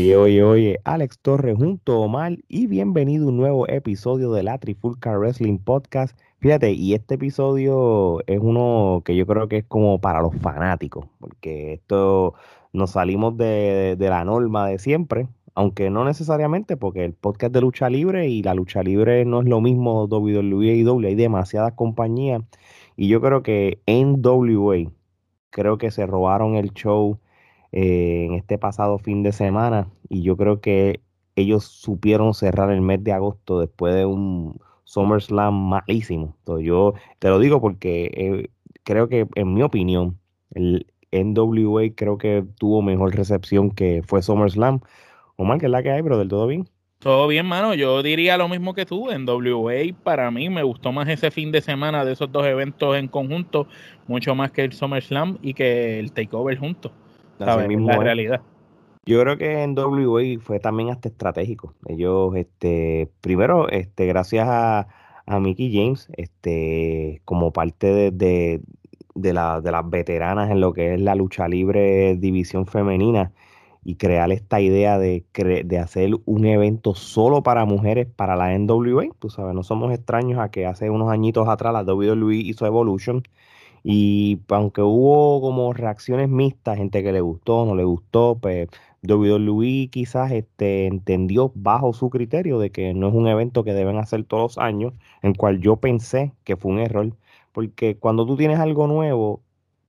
Oye, oye, oye, Alex Torres junto a Omar y bienvenido a un nuevo episodio de la Trifulca Wrestling Podcast. Fíjate, y este episodio es uno que yo creo que es como para los fanáticos, porque esto nos salimos de, de la norma de siempre, aunque no necesariamente, porque el podcast de lucha libre y la lucha libre no es lo mismo WWE y W, hay demasiadas compañías, y yo creo que NWA, creo que se robaron el show eh, en este pasado fin de semana y yo creo que ellos supieron cerrar el mes de agosto después de un SummerSlam malísimo. Entonces yo te lo digo porque eh, creo que en mi opinión el NWA creo que tuvo mejor recepción que fue SummerSlam. Omar, que es la que hay, del ¿Todo bien? Todo bien, mano. Yo diría lo mismo que tú. En WA, para mí, me gustó más ese fin de semana de esos dos eventos en conjunto, mucho más que el SummerSlam y que el Takeover juntos. La realidad. Yo creo que en WA fue también hasta estratégico. Ellos, este, primero, este, gracias a, a Mickey James, este, como parte de, de, la, de las veteranas en lo que es la lucha libre división femenina, y crear esta idea de, de hacer un evento solo para mujeres para la NWA. Tú sabes, no somos extraños a que hace unos añitos atrás la WWE hizo Evolution y aunque hubo como reacciones mixtas, gente que le gustó, no le gustó, pues WWE quizás este, entendió bajo su criterio de que no es un evento que deben hacer todos los años, en cual yo pensé que fue un error, porque cuando tú tienes algo nuevo,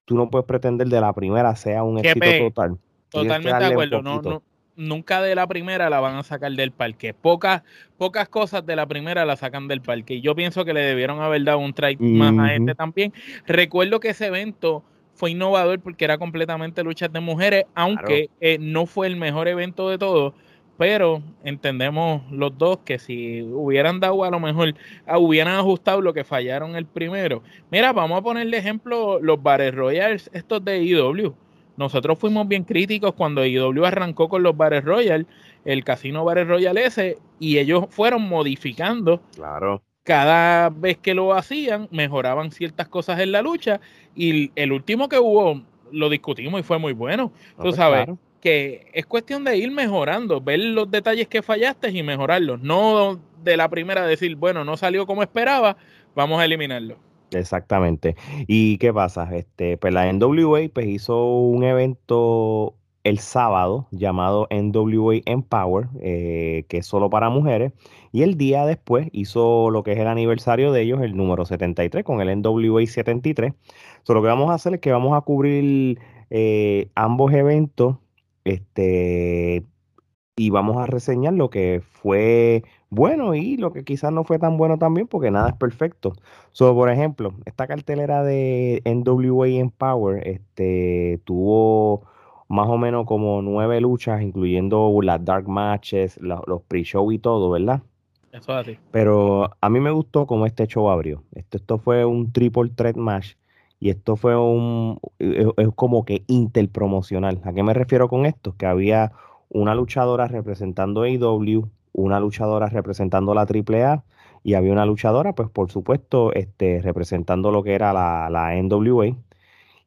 tú no puedes pretender de la primera sea un éxito total. Totalmente de acuerdo. No, no, nunca de la primera la van a sacar del parque. Pocas, pocas cosas de la primera la sacan del parque. Y yo pienso que le debieron haber dado un try más a este también. Recuerdo que ese evento fue innovador porque era completamente luchas de mujeres, aunque eh, no fue el mejor evento de todos. Pero entendemos los dos que si hubieran dado a lo mejor, ah, hubieran ajustado lo que fallaron el primero. Mira, vamos a ponerle ejemplo los Bares Royals, estos de IW nosotros fuimos bien críticos cuando IW arrancó con los Bares Royal, el Casino Bares Royal ese, y ellos fueron modificando. Claro. Cada vez que lo hacían, mejoraban ciertas cosas en la lucha. Y el último que hubo, lo discutimos y fue muy bueno. Tú pues sabes. que es cuestión de ir mejorando, ver los detalles que fallaste y mejorarlos. No de la primera decir, bueno, no salió como esperaba, vamos a eliminarlo. Exactamente. ¿Y qué pasa? Este, pues la NWA pues, hizo un evento el sábado llamado NWA Empower, eh, que es solo para mujeres, y el día después hizo lo que es el aniversario de ellos, el número 73, con el NWA 73. So, lo que vamos a hacer es que vamos a cubrir eh, ambos eventos este, y vamos a reseñar lo que fue bueno y lo que quizás no fue tan bueno también porque nada es perfecto. So, por ejemplo, esta cartelera de NWA Empower este, tuvo más o menos como nueve luchas, incluyendo las dark matches, los pre-show y todo, ¿verdad? Eso es así. Pero a mí me gustó como este show abrió. Esto, esto fue un triple threat match y esto fue un, es, es como que interpromocional. ¿A qué me refiero con esto? Que había una luchadora representando AEW, una luchadora representando la AAA y había una luchadora, pues por supuesto, este, representando lo que era la, la NWA.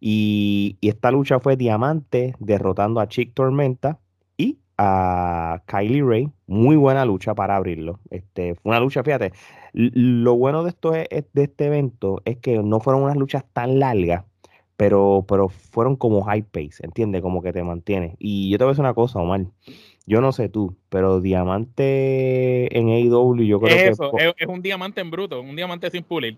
Y, esta lucha fue Diamante derrotando a Chick Tormenta y a Kylie Ray. Muy buena lucha para abrirlo. Este, fue una lucha, fíjate, lo bueno de esto de este evento es que no fueron unas luchas tan largas, pero, pero fueron como high pace, ¿entiendes? Como que te mantiene. Y yo te voy a decir una cosa, Omar. Yo no sé tú, pero diamante en AEW yo creo que... Eso, es, un diamante en bruto, un diamante sin pulir.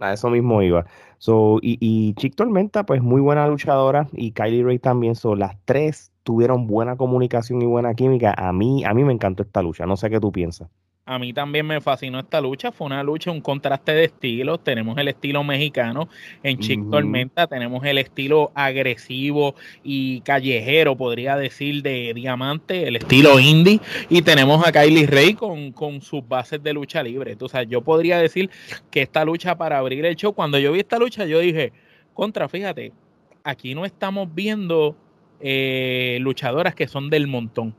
a eso mismo iba. So, y, y Chick Tormenta, pues muy buena luchadora, y Kylie Ray también. Son las tres tuvieron buena comunicación y buena química. A mí, a mí me encantó esta lucha. No sé qué tú piensas. A mí también me fascinó esta lucha. Fue una lucha, un contraste de estilos. Tenemos el estilo mexicano en Chick Tormenta, tenemos el estilo agresivo y callejero, podría decir, de Diamante, el estilo indie. Y tenemos a Kylie Ray con, con sus bases de lucha libre. Entonces, yo podría decir que esta lucha para abrir el show, cuando yo vi esta lucha, yo dije, contra, fíjate, aquí no estamos viendo eh, luchadoras que son del montón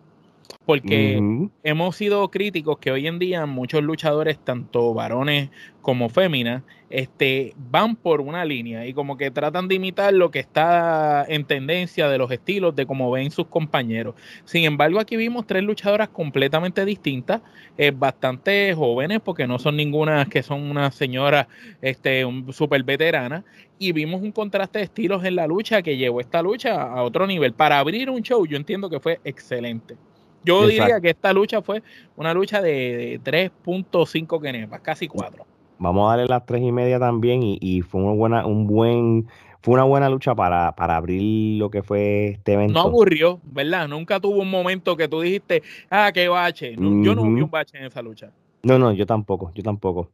porque hemos sido críticos que hoy en día muchos luchadores, tanto varones como féminas, este, van por una línea y como que tratan de imitar lo que está en tendencia de los estilos de cómo ven sus compañeros. Sin embargo, aquí vimos tres luchadoras completamente distintas, eh, bastante jóvenes, porque no son ninguna que son una señora este, súper veterana, y vimos un contraste de estilos en la lucha que llevó esta lucha a otro nivel. Para abrir un show, yo entiendo que fue excelente. Yo diría que esta lucha fue una lucha de, 3.5 kenepas, casi 4. Vamos a darle las 3 y media también y, fue una buena, un buen, fue una buena lucha para, abrir lo que fue este evento. No aburrió, ¿verdad? Nunca tuvo un momento que tú dijiste, ah, qué bache. Yo no vi un bache en esa lucha. No, no, yo tampoco, yo tampoco.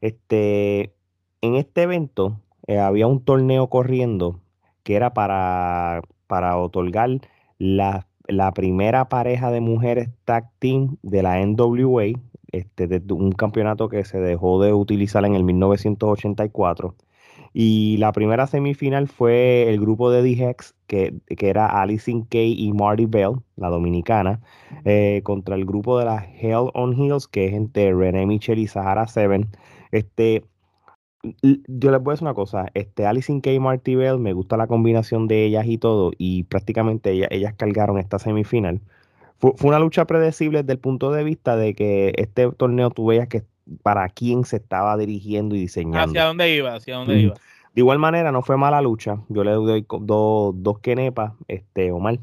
Este, en este evento eh, había un torneo corriendo que era para, para otorgar las la primera pareja de mujeres tag team de la NWA, este, de un campeonato que se dejó de utilizar en el 1984. Y la primera semifinal fue el grupo de D-Hex, que, que, era Alison Kay y Marty Bell, la dominicana, eh, contra el grupo de la Hell on Hills, que es entre René Michel y Sahara Seven. Este, yo les voy a decir una cosa, este Alison K. Marty Bell, me gusta la combinación de ellas y todo, y prácticamente ellas, cargaron esta semifinal. Fue, una lucha predecible desde el punto de vista de que este torneo tú veías que para quién se estaba dirigiendo y diseñando. ¿Hacia dónde iba? ¿Hacia dónde iba? De igual manera, no fue mala lucha. Yo le doy dos, dos quenepas, este, Omar.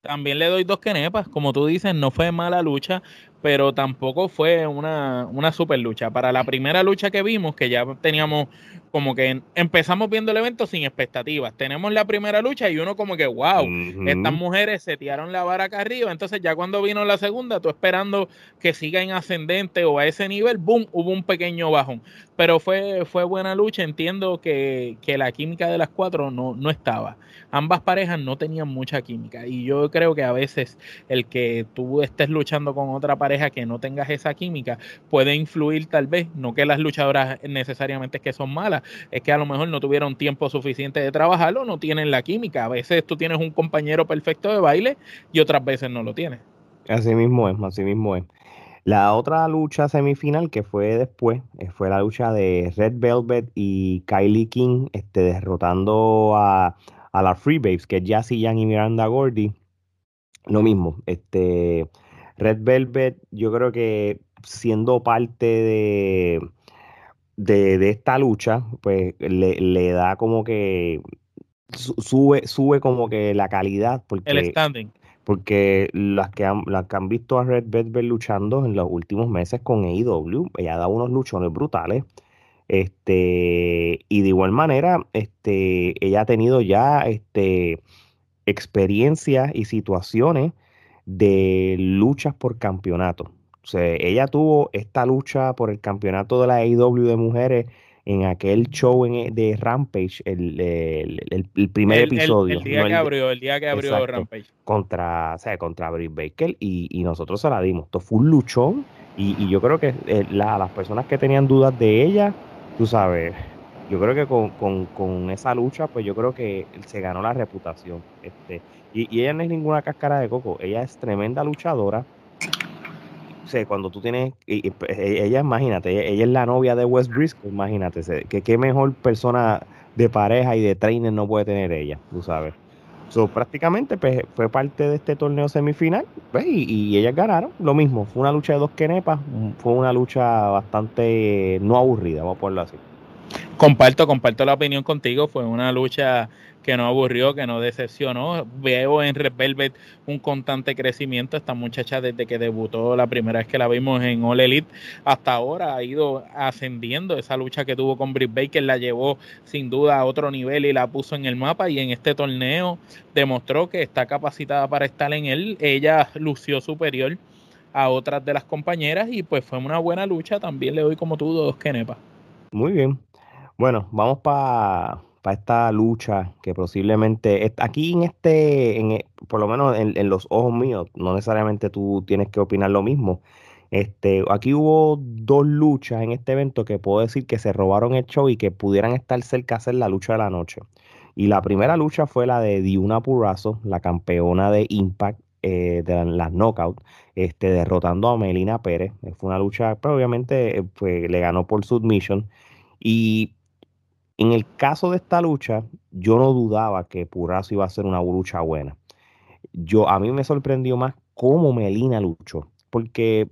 También le doy dos quenepas. Como tú dices, no fue mala lucha pero tampoco fue una, una super lucha. Para la primera lucha que vimos, que ya teníamos como que empezamos viendo el evento sin expectativas. Tenemos la primera lucha y uno como que, wow, estas mujeres se tiraron la vara acá arriba. Entonces ya cuando vino la segunda, tú esperando que siga en ascendente o a ese nivel, boom, hubo un pequeño bajón. Pero fue, fue buena lucha. Entiendo que, que la química de las cuatro no, no estaba. Ambas parejas no tenían mucha química. Y yo creo que a veces el que tú estés luchando con otra pareja que no tengas esa química puede influir tal vez, no que las luchadoras necesariamente es que son malas, es que a lo mejor no tuvieron tiempo suficiente de trabajarlo, no tienen la química. A veces tú tienes un compañero perfecto de baile y otras veces no lo tienes. Así mismo es, así mismo es. La otra lucha semifinal que fue después eh, fue la lucha de Red Velvet y Kylie King este, derrotando a, a las Free Babes, que es Jassy Young y Miranda Gordy. Lo mismo, este Red Velvet, yo creo que siendo parte de, de, esta lucha, pues le, da como que sube, sube como que la calidad. Porque, el standing. Porque las que, han, las que han visto a Red Velvet luchando en los últimos meses con AEW, ella da unos luchones brutales. Este, y de igual manera, este, ella ha tenido ya este, experiencias y situaciones de luchas por campeonato ella tuvo esta lucha por el campeonato de la AEW de mujeres en aquel show en, de Rampage, el, el, primer episodio. El, día que abrió, el día que abrió Rampage. Contra, o sea, contra Britt Baker y, y, nosotros se la dimos. Esto fue un luchón y, y yo creo que eh, las personas que tenían dudas de ella, tú sabes, yo creo que con, con, con, esa lucha, pues yo creo que se ganó la reputación. Este, y, y ella no es ninguna cáscara de coco, ella es tremenda luchadora sé, cuando tú tienes, y, pues, e, ella, imagínate, ella, es la novia de Wes Briscoe, imagínate, que qué mejor persona de pareja y de trainer no puede tener ella, tú sabes. So, prácticamente pues, fue parte de este torneo semifinal pues, y, ellas ganaron. Lo mismo, fue una lucha de dos quenepas, fue una lucha bastante no aburrida, vamos a ponerlo así. Comparto, comparto la opinión contigo, fue una lucha que no aburrió, que no decepcionó. Veo en Red Velvet un constante crecimiento. Esta muchacha desde que debutó la primera vez que la vimos en All Elite hasta ahora ha ido ascendiendo. Esa lucha que tuvo con Britt Baker la llevó sin duda a otro nivel y la puso en el mapa y en este torneo demostró que está capacitada para estar en él. Ella lució superior a otras de las compañeras y pues fue una buena lucha. También le doy como tú dos kenepas. Muy bien. Bueno, vamos para esta lucha que posiblemente aquí en este, en, e, por lo menos en, los ojos míos, no necesariamente tú tienes que opinar lo mismo. Este, aquí hubo dos luchas en este evento que puedo decir que se robaron el show y que pudieran estar cerca de hacer la lucha de la noche. Y la primera lucha fue la de Diuna Purrazzo, la campeona de Impact, eh, de las knockouts, este, derrotando a Melina Pérez. Fue una lucha, pero pues, obviamente pues, le ganó por submission. Y en el caso de esta lucha, yo no dudaba que Purazo iba a ser una lucha buena. Yo, a mí me sorprendió más cómo Melina luchó, porque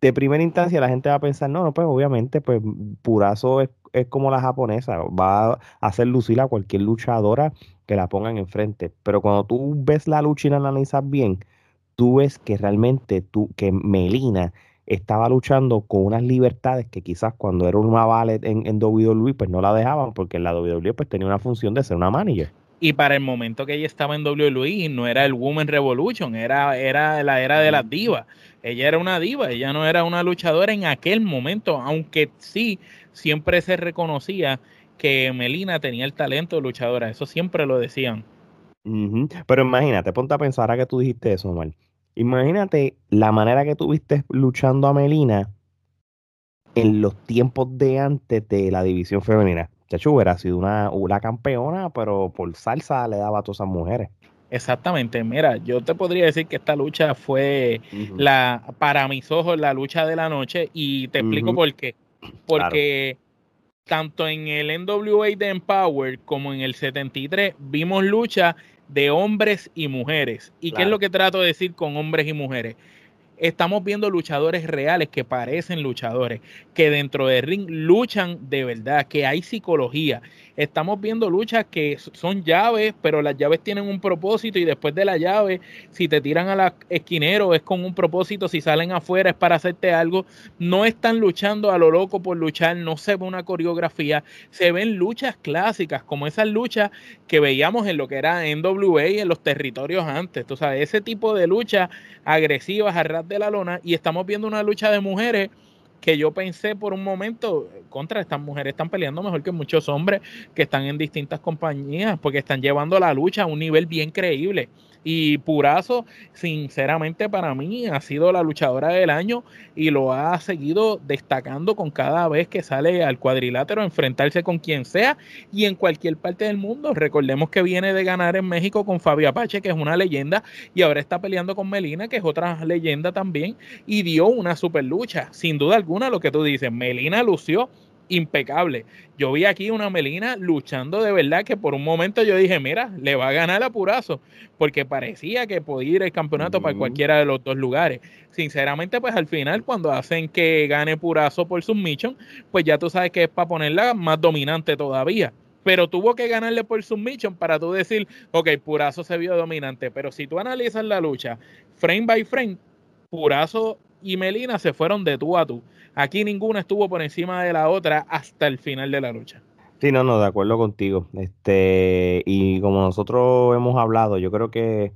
de primera instancia la gente va a pensar, no, no, pues obviamente, pues Purazo es, como la japonesa, va a hacer lucir a cualquier luchadora que la pongan enfrente. Pero cuando tú ves la lucha y la analizas bien, tú ves que realmente tú, que Melina estaba luchando con unas libertades que quizás cuando era una ballet en, en WWE, pues no la dejaban, porque en la WWE pues tenía una función de ser una manager. Y para el momento que ella estaba en WWE, no era el Women Revolution, era, era la era de las divas. Ella era una diva, ella no era una luchadora en aquel momento, aunque sí, siempre se reconocía que Melina tenía el talento de luchadora, eso siempre lo decían. Pero imagínate, ponte a pensar a que tú dijiste eso, Omar. Imagínate la manera que tuviste luchando a Melina en los tiempos de antes de la división femenina. Chacho, hubiera sido una, una campeona, pero por salsa le daba a todas esas mujeres. Exactamente, mira, yo te podría decir que esta lucha fue la, para mis ojos, la lucha de la noche, y te explico por qué. Porque tanto en el NWA de Empower como en el 73 vimos lucha de hombres y mujeres. ¿Y qué es lo que trato de decir con hombres y mujeres? Estamos viendo luchadores reales que parecen luchadores, que dentro del ring luchan de verdad, que hay psicología. Estamos viendo luchas que son llaves, pero las llaves tienen un propósito y después de la llave, si te tiran a la esquinero es con un propósito, si salen afuera es para hacerte algo. No están luchando a lo loco por luchar, no se ve una coreografía, se ven luchas clásicas como esas luchas que veíamos en lo que era NWA en los territorios antes. Tú sabes, ese tipo de luchas agresivas, a de la lona y estamos viendo una lucha de mujeres que yo pensé por un momento, contra estas mujeres están peleando mejor que muchos hombres que están en distintas compañías, porque están llevando la lucha a un nivel bien creíble. Y Purazo, sinceramente para mí, ha sido la luchadora del año y lo ha seguido destacando con cada vez que sale al cuadrilátero, enfrentarse con quien sea y en cualquier parte del mundo. Recordemos que viene de ganar en México con Fabio Apache, que es una leyenda, y ahora está peleando con Melina, que es otra leyenda también, y dio una super lucha. Sin duda alguna, lo que tú dices, Melina lució impecable. Yo vi aquí una Melina luchando de verdad que por un momento yo dije, mira, le va a ganar a Purazo, porque parecía que podía ir el campeonato para cualquiera de los dos lugares. Sinceramente, pues al final cuando hacen que gane Purazo por submission, pues ya tú sabes que es para ponerla más dominante todavía. Pero tuvo que ganarle por submission para tú decir, ok, Purazo se vio dominante. Pero si tú analizas la lucha frame by frame, Purazo y Melina se fueron de tú a tú. Aquí ninguna estuvo por encima de la otra hasta el final de la lucha. Sí, no, no, de acuerdo contigo. Este, y como nosotros hemos hablado, yo creo que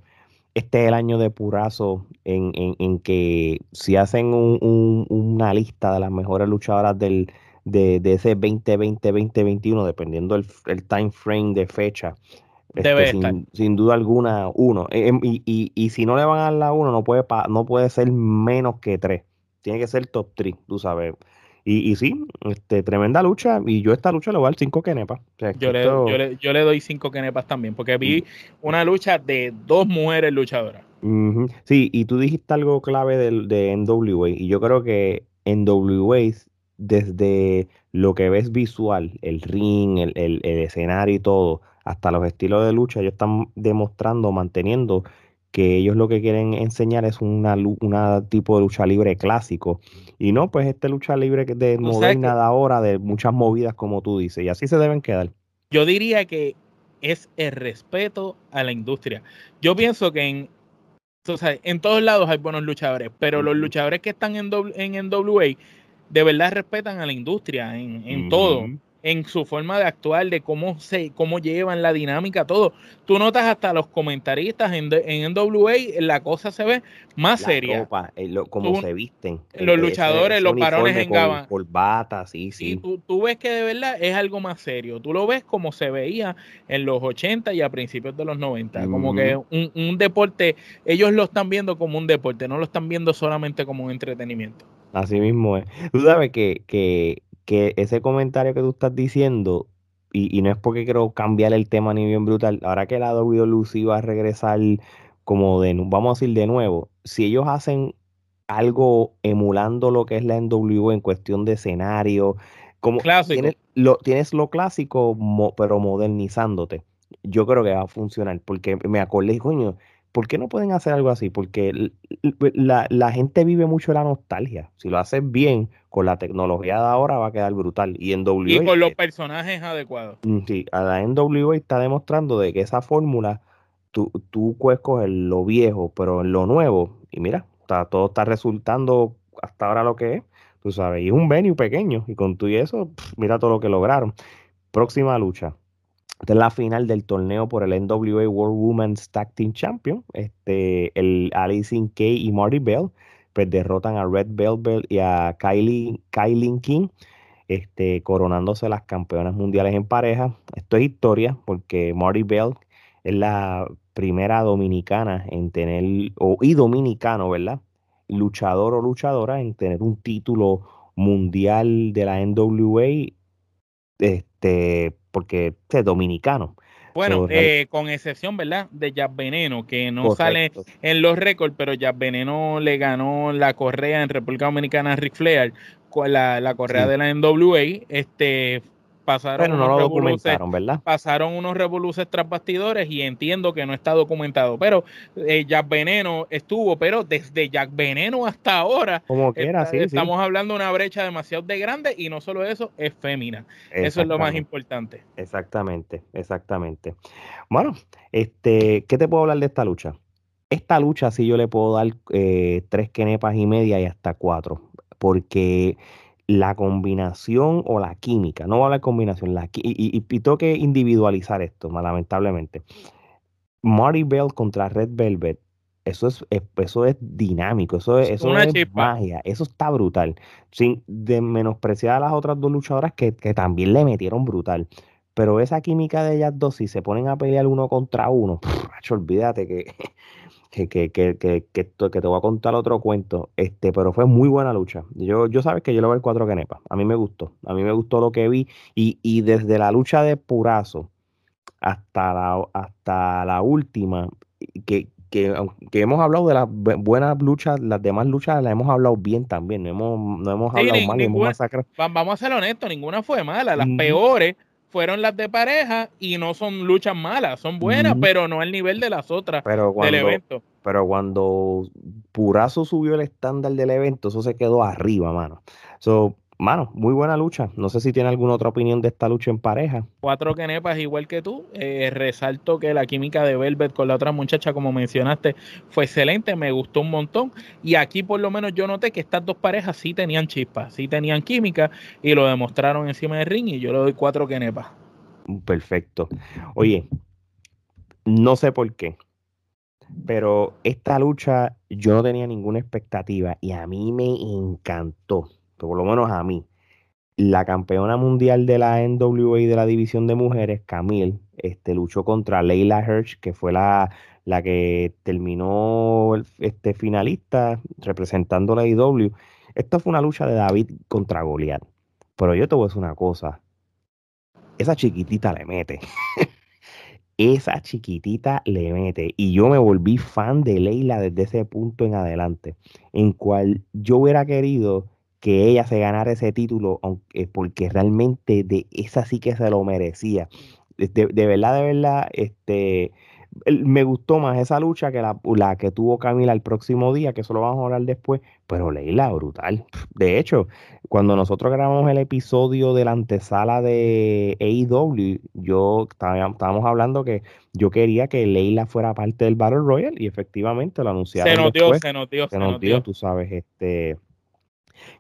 este es el año de purazo en, en, que si hacen una lista de las mejores luchadoras del, de, ese 2020-2021, dependiendo el, el time frame de fecha, este, sin, sin, duda alguna, uno. Em, y, y, y, si no le van a dar la uno, no puede, no puede ser menos que tres. Tiene que ser top 3, tú sabes. Y, y sí, este, tremenda lucha. Y yo esta lucha le voy a dar 5 kenepas. yo, le, yo, le, yo, le, doy 5 kenepas también, porque vi mm. una lucha de dos mujeres luchadoras. Sí, y tú dijiste algo clave de, de NWA. Y yo creo que NWA, desde lo que ves visual, el ring, el, el, el escenario y todo, hasta los estilos de lucha, ellos están demostrando, manteniendo que ellos lo que quieren enseñar es una, una tipo de lucha libre clásico. Y no, pues esta lucha libre de moderna de ahora, de muchas movidas, como tú dices, y así se deben quedar. Yo diría que es el respeto a la industria. Yo pienso que en, en todos lados hay buenos luchadores, pero los luchadores que están en, en NWA de verdad respetan a la industria en, en todo en su forma de actuar, de cómo se, cómo llevan la dinámica, todo. Tú notas hasta los comentaristas en, en NWA, la cosa se ve más seria. Ropa, eh, cómo se visten. Los luchadores, los parones en Gaba. Por bata, sí, sí. Y tú, ves que de verdad es algo más serio. Tú lo ves como se veía en los 80 y a principios de los 90. Como que un, un deporte, ellos lo están viendo como un deporte, no lo están viendo solamente como un entretenimiento. Así mismo es. Tú sabes que, que que ese comentario que tú estás diciendo, y, no es porque quiero cambiar el tema ni bien brutal, ahora que la WWE va a regresar como de, vamos a decir de nuevo, si ellos hacen algo emulando lo que es la NWO en cuestión de escenario, como tienes lo, tienes lo clásico, pero modernizándote. Yo creo que va a funcionar, porque me acordé, coño, ¿por qué no pueden hacer algo así? Porque la, gente vive mucho la nostalgia. Si lo haces bien, con la tecnología de ahora va a quedar brutal. Y en W Y con los personajes adecuados. Mm, sí, a la NWA está demostrando de que esa fórmula, tú, tú puedes coger lo viejo, pero en lo nuevo, y mira, está, todo está resultando hasta ahora lo que es, tú sabes, y es un venue pequeño, y con tú y eso, mira todo lo que lograron. Próxima lucha. Esta es la final del torneo por el NWA World Women's Tag Team Champion. Este, el Alison Kay y Marty Bell pues derrotan a Red Velvet y a Kylie, Kylie King, este, coronándose las campeonas mundiales en pareja. Esto es historia porque Marty Bell es la primera dominicana en tener, o, y dominicano, ¿verdad? Luchador o luchadora en tener un título mundial de la NWA, este, porque es dominicano. Bueno, eh, con excepción, ¿verdad? De Jazz Veneno, que no sale en los récords, pero Jazz Veneno le ganó la correa en República Dominicana a Ric Flair, la, la correa de la NWA. Este, pasaron unos ¿verdad? Pasaron unos revoluces tras bastidores y entiendo que no está documentado. Pero eh, Jack Veneno estuvo, pero desde Jack Veneno hasta ahora. Como quiera, sí, Estamos hablando de una brecha demasiado de grande y no solo eso, es fémina. Eso es lo más importante. Exactamente, exactamente. Bueno, este, ¿qué te puedo hablar de esta lucha? Esta lucha sí yo le puedo dar eh, tres quenepas y media y hasta cuatro. Porque la combinación o la química, no va a la combinación, la, y, y, tengo que individualizar esto, lamentablemente. Marty Bell contra Red Velvet, eso es, eso es dinámico, eso es, eso es magia, eso está brutal. Sin de menospreciar a las otras dos luchadoras que, también le metieron brutal. Pero esa química de ellas dos, si se ponen a pelear uno contra uno, olvídate que que, que, que, que, que, te voy a contar otro cuento, este, pero fue muy buena lucha. Yo, yo sabes que yo le voy al cuatro canepas. A mí me gustó. A mí me gustó lo que vi. Y, y desde la lucha de Purazo hasta la, hasta la última, que, que, hemos hablado de las buenas luchas, las demás luchas las hemos hablado bien también. No hemos, no hemos hablado mal, hemos Vamos a ser honestos, ninguna fue mala. Las peores fueron las de pareja y no son luchas malas, son buenas, pero no al nivel de las otras del evento. Pero cuando Purazo subió el estándar del evento, eso se quedó arriba, mano. So, mano, muy buena lucha. No sé si tiene alguna otra opinión de esta lucha en pareja. Cuatro kenepas igual que tú. Eh, resalto que la química de Velvet con la otra muchacha, como mencionaste, fue excelente. Me gustó un montón. Y aquí por lo menos yo noté que estas dos parejas sí tenían chispas, sí tenían química y lo demostraron encima del ring y yo le doy cuatro kenepas. Perfecto. Oye, no sé por qué. Pero esta lucha yo no tenía ninguna expectativa y a mí me encantó por lo menos a mí, la campeona mundial de la NWA de la división de mujeres, Camille, este, luchó contra Leila Hirsch, que fue la, la que terminó este finalista representando la IW. Esta fue una lucha de David contra Goliat. Pero yo te voy a decir una cosa. Esa chiquitita le mete. esa chiquitita le mete. Y yo me volví fan de Leila desde ese punto en adelante. En cual yo hubiera querido que ella se ganara ese título, aunque, porque realmente de esa sí que se lo merecía. De, de verdad, de verdad, este, me gustó más esa lucha que la, la, que tuvo Camila el próximo día, que eso lo vamos a hablar después, pero Leila, brutal. De hecho, cuando nosotros grabamos el episodio de la antesala de AEW, yo estábamos hablando que yo quería que Leila fuera parte del Battle Royale y efectivamente lo anunciaron. Se notió, se notió, se, notió, tú sabes, este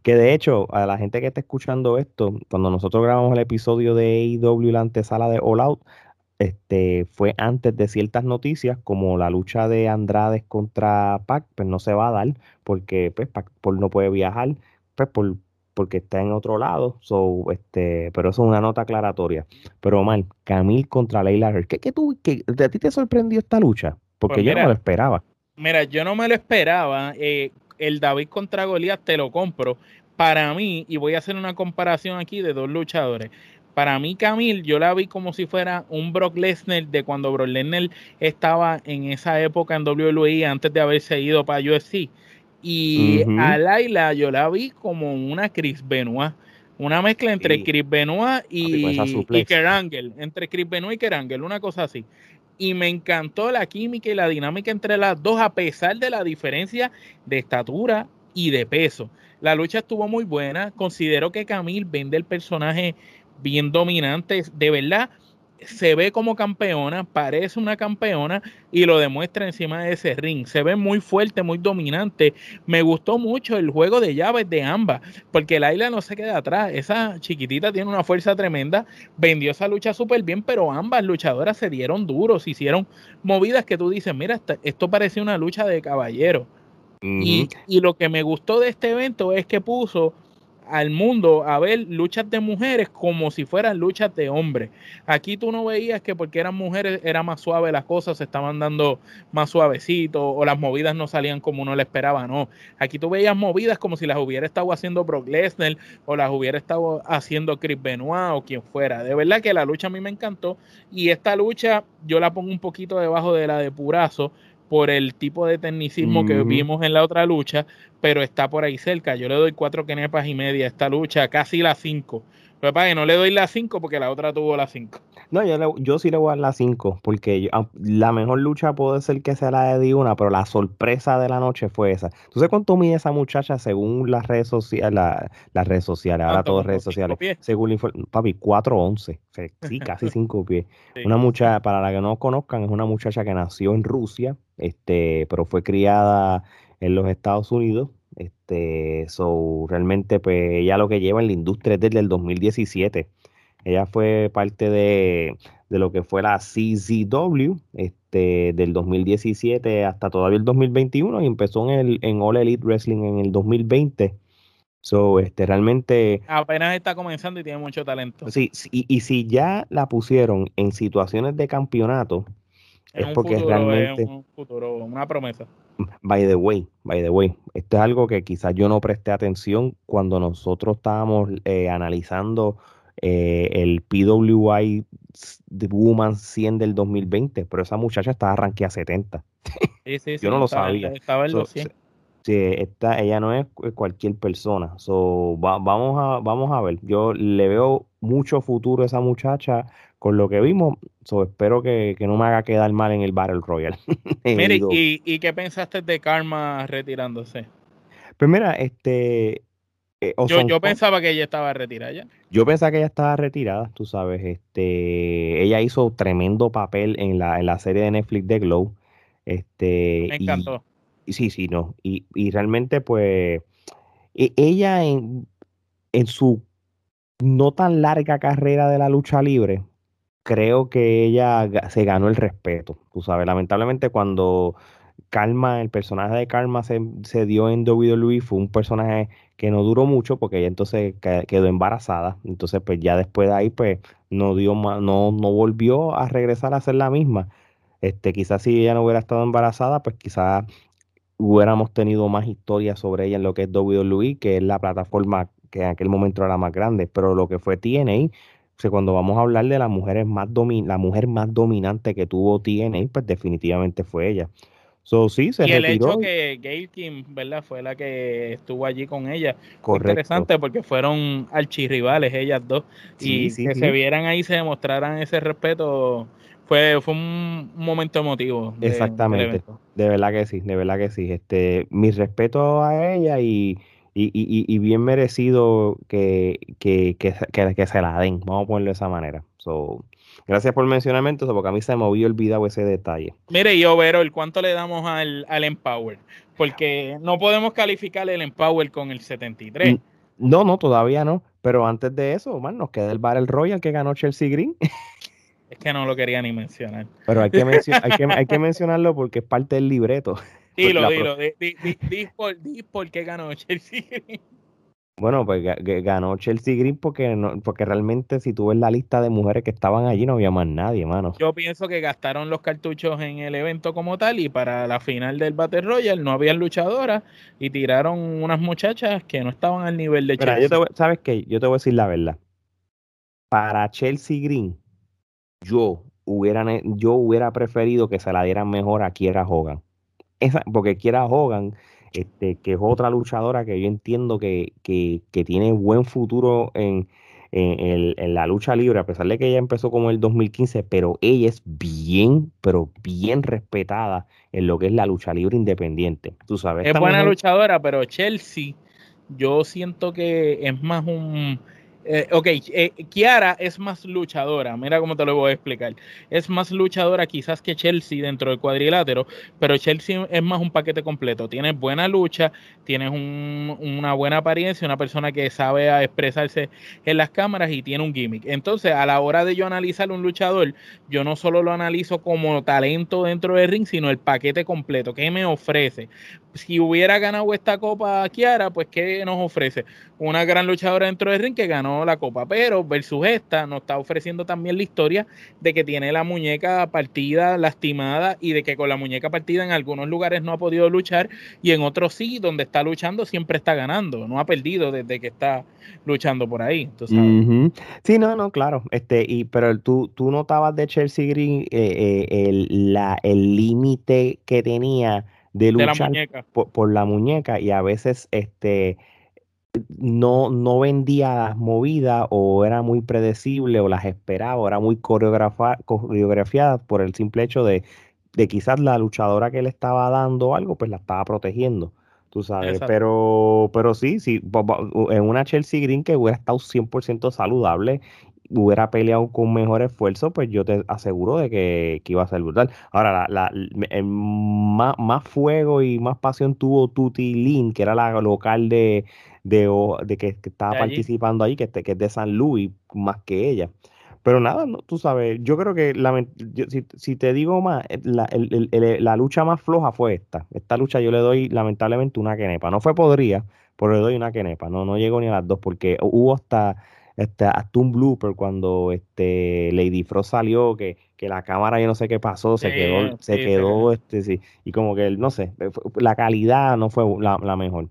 que de hecho, a la gente que está escuchando esto, cuando nosotros grabamos el episodio de AEW, la antesala de All Out, este, fue antes de ciertas noticias, como la lucha de Andrade contra Pac, pues no se va a dar, porque pues, Pac no puede viajar, pues por, porque está en otro lado, so, este, pero eso es una nota aclaratoria. Pero mal, Camille contra Leila ¿qué, qué tú, qué, ¿a ti te sorprendió esta lucha? Porque pues yo no me lo esperaba. Mira, yo no me lo esperaba. Eh, el David contra Goliath te lo compro. Para mí, y voy a hacer una comparación aquí de dos luchadores. Para mí, Camille, yo la vi como si fuera un Brock Lesnar de cuando Brock Lesnar estaba en esa época en WWE antes de haberse ido para UFC. Y a Laila yo la vi como una Chris Benoit. Una mezcla entre Chris Benoit y, y Kerangel. Entre Chris Benoit y Kerangel, una cosa así. Y me encantó la química y la dinámica entre las dos, a pesar de la diferencia de estatura y de peso. La lucha estuvo muy buena. Considero que Camille vende el personaje bien dominante. De verdad, se ve como campeona, parece una campeona y lo demuestra encima de ese ring. Se ve muy fuerte, muy dominante. Me gustó mucho el juego de llaves de ambas, porque Laila no se queda atrás. Esa chiquitita tiene una fuerza tremenda, vendió esa lucha súper bien, pero ambas luchadoras se dieron duros, hicieron movidas que tú dices, mira, esto parece una lucha de caballero. y, y lo que me gustó de este evento es que puso al mundo a ver luchas de mujeres como si fueran luchas de hombres. Aquí tú no veías que porque eran mujeres era más suave las cosas, se estaban dando más suavecito o las movidas no salían como uno le esperaba, no. Aquí tú veías movidas como si las hubiera estado haciendo Brock Lesnar o las hubiera estado haciendo Chris Benoit o quien fuera. De verdad que la lucha a mí me encantó y esta lucha yo la pongo un poquito debajo de la de Purazo por el tipo de tecnicismo que vimos en la otra lucha, pero está por ahí cerca. Yo le doy cuatro kenepas y media a esta lucha, casi las cinco. Lo que que no le doy las cinco porque la otra tuvo las cinco. No, yo, yo sí le voy a dar las cinco, porque la mejor lucha puede ser que sea la de Diuna, pero la sorpresa de la noche fue esa. ¿Tú sabes cuánto mide esa muchacha según las redes sociales? las redes sociales, ahora todas redes sociales. Según la papi, 4'11, sí, casi cinco pies. Una muchacha, para la que no conozcan, es una muchacha que nació en Rusia, este, pero fue criada en los Estados Unidos. Este, so, realmente, pues ella lo que lleva en la industria es desde el 2017 ella fue parte de, lo que fue la CZW este, del 2017 hasta todavía el 2021 y empezó en, el, en All Elite Wrestling en el 2020. So, este, realmente... Apenas está comenzando y tiene mucho talento. Sí, y, si ya la pusieron en situaciones de campeonato, es, porque realmente... un futuro, una promesa. By the way, by the way, esto es algo que quizás yo no presté atención cuando nosotros estábamos eh, analizando eh, el PWI Woman 100 del 2020, pero esa muchacha estaba a 70. Yo no lo sabía. Estaba en los 100. Sí, ella no es cualquier persona. So, vamos, a, vamos a ver. Yo le veo mucho futuro a esa muchacha con lo que vimos. So, espero que, no me haga quedar mal en el Battle Royale. Mire, ¿y, ¿y qué pensaste de Karma retirándose? Pues mira, este, eh, yo, pensaba que ella estaba retirada ya. Yo pensaba que ella estaba retirada, tú sabes. Este, ella hizo tremendo papel en la, en la serie de Netflix de Glow. Este, Me encantó. Y, sí, sí, no. Y, realmente, pues, e, ella en, en su no tan larga carrera de la lucha libre, creo que ella se ganó el respeto. Tú sabes, lamentablemente cuando Karma, el personaje de Karma se, se, dio en WWE, fue un personaje que no duró mucho porque ella entonces quedó embarazada. Entonces, pues ya después de ahí, pues no dio no, no volvió a regresar a ser la misma. Este, quizás si ella no hubiera estado embarazada, pues quizás hubiéramos tenido más historias sobre ella en lo que es WWE, que es la plataforma que en aquel momento era más grande. Pero lo que fue TNA, o cuando vamos a hablar de las mujeres más la mujer más dominante que tuvo TNA, pues definitivamente fue ella. So, sí, se y el hecho que Gail Kim, ¿verdad? Fue la que estuvo allí con ella. Correcto. interesante porque fueron archirrivales ellas dos. y que se vieran ahí, se demostraran ese respeto. Fue, fue un momento emotivo. Exactamente. De verdad que sí, de verdad que sí. Este, mi respeto a ella y, y, y, y bien merecido que, que, que, que, se la den. Vamos a ponerlo de esa manera. So, Gracias por mencionarme eso, porque a mí se me había olvidado ese detalle. Mire, yo, el ¿cuánto le damos al, al Empower? Porque no podemos calificar el Empower con el 73. No, no, todavía no. Pero antes de eso, man, nos queda el Battle Royal que ganó Chelsea Green. Es que no lo quería ni mencionar. Pero hay que, hay que, mencionarlo porque es parte del libreto. Dilo, dilo. Di, por, di por qué ganó Chelsea Green. Bueno, pues ganó Chelsea Green porque, no, porque realmente si tú ves la lista de mujeres que estaban allí no había más nadie, mano. Yo pienso que gastaron los cartuchos en el evento como tal y para la final del Battle Royale no había luchadoras y tiraron unas muchachas que no estaban al nivel de Chelsea. ¿Sabes qué? Yo te voy a decir la verdad. para Chelsea Green, yo hubiera, yo hubiera preferido que se la dieran mejor a Kiera Hogan. Esa, porque Kiera Hogan, este, que es otra luchadora que yo entiendo que, que, que tiene buen futuro en, en, la lucha libre, a pesar de que ella empezó como el 2015, pero ella es bien, pero bien respetada en lo que es la lucha libre independiente. Tú sabes. Es buena luchadora, pero Chelsea, yo siento que es más un eh, ok, eh, Kiara es más luchadora, mira cómo te lo voy a explicar. Es más luchadora quizás que Chelsea dentro del cuadrilátero, pero Chelsea es más un paquete completo. Tienes buena lucha, tienes una buena apariencia, una persona que sabe expresarse en las cámaras y tiene un gimmick. Entonces, a la hora de yo analizar un luchador, yo no solo lo analizo como talento dentro del ring, sino el paquete completo. ¿Qué me ofrece? Si hubiera ganado esta copa Kiara, pues ¿qué nos ofrece? Una gran luchadora dentro del ring que ganó la copa, pero versus esta nos está ofreciendo también la historia de que tiene la muñeca partida, lastimada y de que con la muñeca partida en algunos lugares no ha podido luchar y en otros sí, donde está luchando siempre está ganando, no ha perdido desde que está luchando por ahí. Sí, no, no, claro. Este, y, pero tú, tú notabas de Chelsea Green eh, eh, el, la, el límite que tenía de luchar Por, por, la muñeca y a veces este no, no vendía las movidas o era muy predecible o las esperaba o era muy coreografiada por el simple hecho de, de quizás la luchadora que le estaba dando algo, pues la estaba protegiendo, tú sabes. Pero, pero sí, sí, en una Chelsea Green que hubiera estado 100% saludable hubiera peleado con mejor esfuerzo, pues yo te aseguro de que, iba a ser brutal. Ahora, la, más, más, fuego y más pasión tuvo Tuti Lin, que era la local de, de, que, estaba participando ahí, que, que es de San Luis, más que ella. Pero nada, no, tú sabes, yo creo que si, te digo más, eh, la, lucha más floja fue esta. Esta lucha yo le doy lamentablemente una quenepa. No fue podría, pero le doy una quenepa. No, no llegó ni a las dos porque hubo hasta, este, hasta un blooper cuando este Lady Frost salió, que, que la cámara yo no sé qué pasó, se quedó, se quedó, este, sí, y como que, no sé, la calidad no fue la, la mejor.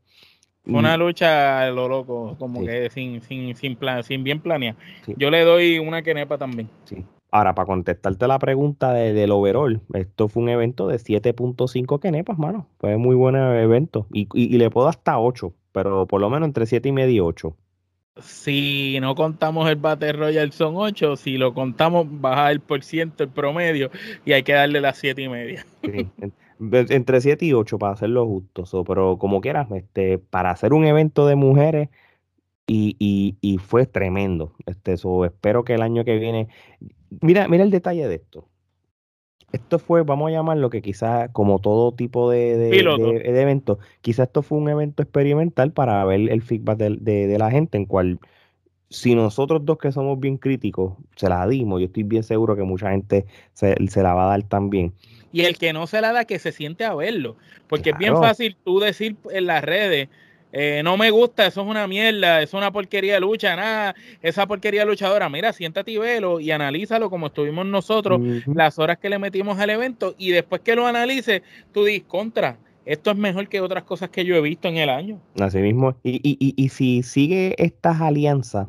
Fue una lucha lo loco, como que sin, sin, sin, plan, sin bien planear. Yo le doy una quenepa también. Sí. Ahora, para contestarte la pregunta de, del overall, esto fue un evento de 7.5 quenepas, mano. Fue muy buen evento. Y, y, le puedo hasta 8, pero por lo menos entre 7 y medio y 8. Si no contamos el Battle Royale son 8, si lo contamos baja el por ciento, el promedio, y hay que darle las 7 y media. Entre 7 y 8 para hacerlo justo, pero como quieras, este, para hacer un evento de mujeres y, y, fue tremendo. Este, espero que el año que viene, mira, mira el detalle de esto. Esto fue, vamos a llamarlo que quizás como todo tipo de, de, de, evento, quizás esto fue un evento experimental para ver el feedback de, la gente en cual si nosotros dos que somos bien críticos se la dimos, yo estoy bien seguro que mucha gente se, se la va a dar también y el que no se la da que se siente a verlo. Porque es bien fácil tú decir en las redes, eh, no me gusta, eso es una mierda, es una porquería de lucha, nada, esa porquería luchadora. Mira, siéntate y velo y analízalo como estuvimos nosotros, las horas que le metimos al evento, y después que lo analices, tú dices, contra, esto es mejor que otras cosas que yo he visto en el año. Así mismo, y, y, y, y si sigue estas alianzas,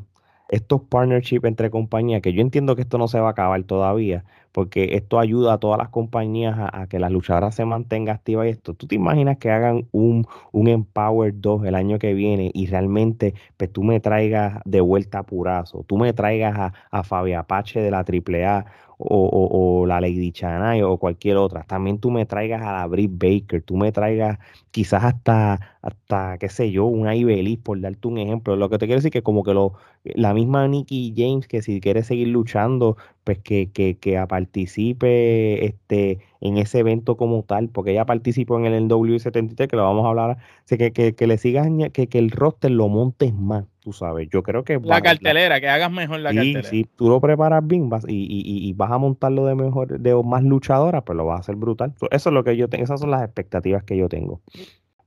estos partnerships entre compañías, que yo entiendo que esto no se va a acabar todavía, porque esto ayuda a todas las compañías a, que las luchadoras se mantengan activas y esto. ¿Tú te imaginas que hagan un, un Empower 2 el año que viene y realmente pues, tú me traigas de vuelta a Purazo, tú me traigas a, a Fabi Apache de la AAA o, o, la Lady Chanay o cualquier otra. También tú me traigas a la Britt Baker, tú me traigas quizás hasta, hasta qué sé yo, una Ibelis, por darte un ejemplo. Lo que te quiero decir que como que lo, la misma Nikki James, que si quiere seguir luchando, pues que, que, que participe este, en ese evento como tal, porque ella participó en el NW73, que lo vamos a hablar, que, que, que le sigas, que, que el roster lo montes más tú sabes. Yo creo que... La cartelera, que hagas mejor la cartelera. Si tú lo preparas bien vas, y, y, y, vas a montarlo de mejor, de más luchadora, pues lo vas a hacer brutal. Eso es lo que yo tengo, esas son las expectativas que yo tengo.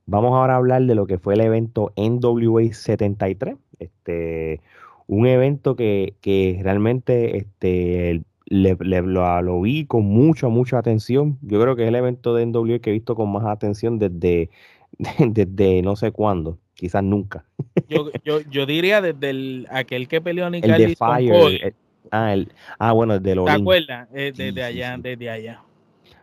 Vamos ahora a hablar de lo que fue el evento NWA 73. Este, un evento que, que realmente este, le, lo, lo, vi con mucha, mucha atención. Yo creo que es el evento de NWA que he visto con más atención desde, desde no sé cuándo. quizás nunca. yo, yo, yo diría desde el, aquel que peleó Nick el de Fire, ah, el, ah, bueno, desde ¿Te acuerdas? Eh, desde allá, desde allá.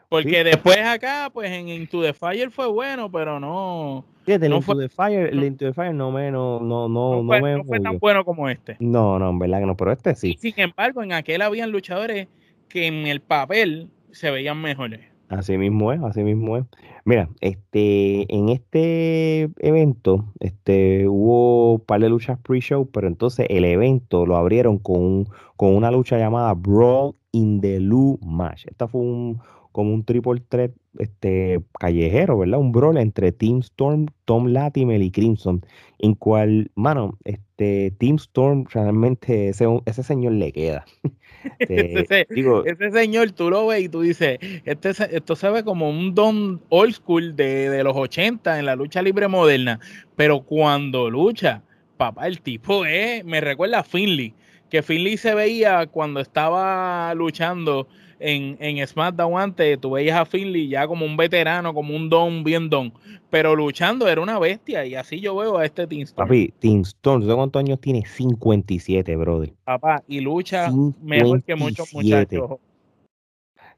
Porque después acá, pues en Into the Fire fue bueno, pero no. Fíjate, el Into the Fire, el Into the Fire no me, no, no, no, no, fue, no fue tan bueno como este. No, no, en verdad que no, pero este sí. sin embargo, en aquel habían luchadores que en el papel se veían mejores. Así mismo es, así mismo es. Mira, este, en este evento, este, hubo un par de luchas pre-show, pero entonces el evento lo abrieron con, con una lucha llamada Brawl in the Lou Match. Esta fue un, como un triple threat este, callejero, ¿verdad? Un brawl entre Team Storm, Tom Latimer y Crimson, en cual, mano, este, Team Storm realmente ese, ese señor le queda. ese, digo, ese, señor tú lo ves y tú dices, este, esto se ve como un don old school de, de los 80 en la lucha libre moderna, pero cuando lucha, papá, el tipo es, me recuerda a Finley, que Finley se veía cuando estaba luchando en, en SmackDown antes, tú veías a Finley ya como un veterano, como un don, bien don, pero luchando era una bestia y así yo veo a este Team Storm. Papi, Team Storm, cuántos años tiene? 57, brother. Papá, y lucha mejor que muchos muchachos.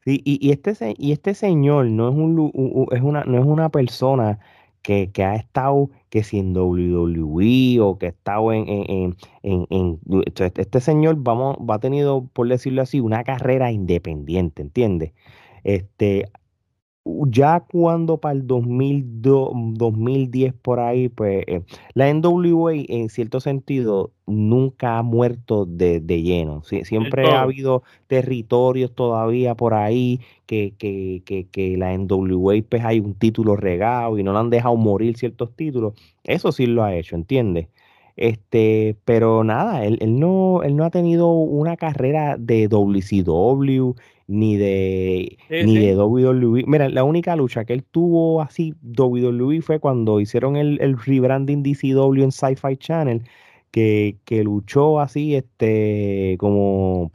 Sí, y, y, este, y este señor no es, un, es, una, no es una persona que, que ha estado que si en WWE o que ha estado en, en, en, en, este, este señor vamos, va a tenido, por decirlo así, una carrera independiente, ¿entiendes? Este, ya cuando para el 2010 por ahí, pues eh, la NWA en cierto sentido nunca ha muerto de, lleno. siempre ha habido territorios todavía por ahí que, que, que, que, la NWA pues hay un título regado y no le han dejado morir ciertos títulos. Eso sí lo ha hecho, ¿entiendes? Este, pero nada, él, él, no, él no ha tenido una carrera de WCW ni de, ni de WWE. Mira, la única lucha que él tuvo así WWE fue cuando hicieron el, el rebranding DCW en Sci-Fi Channel, que, que, luchó así, este, como,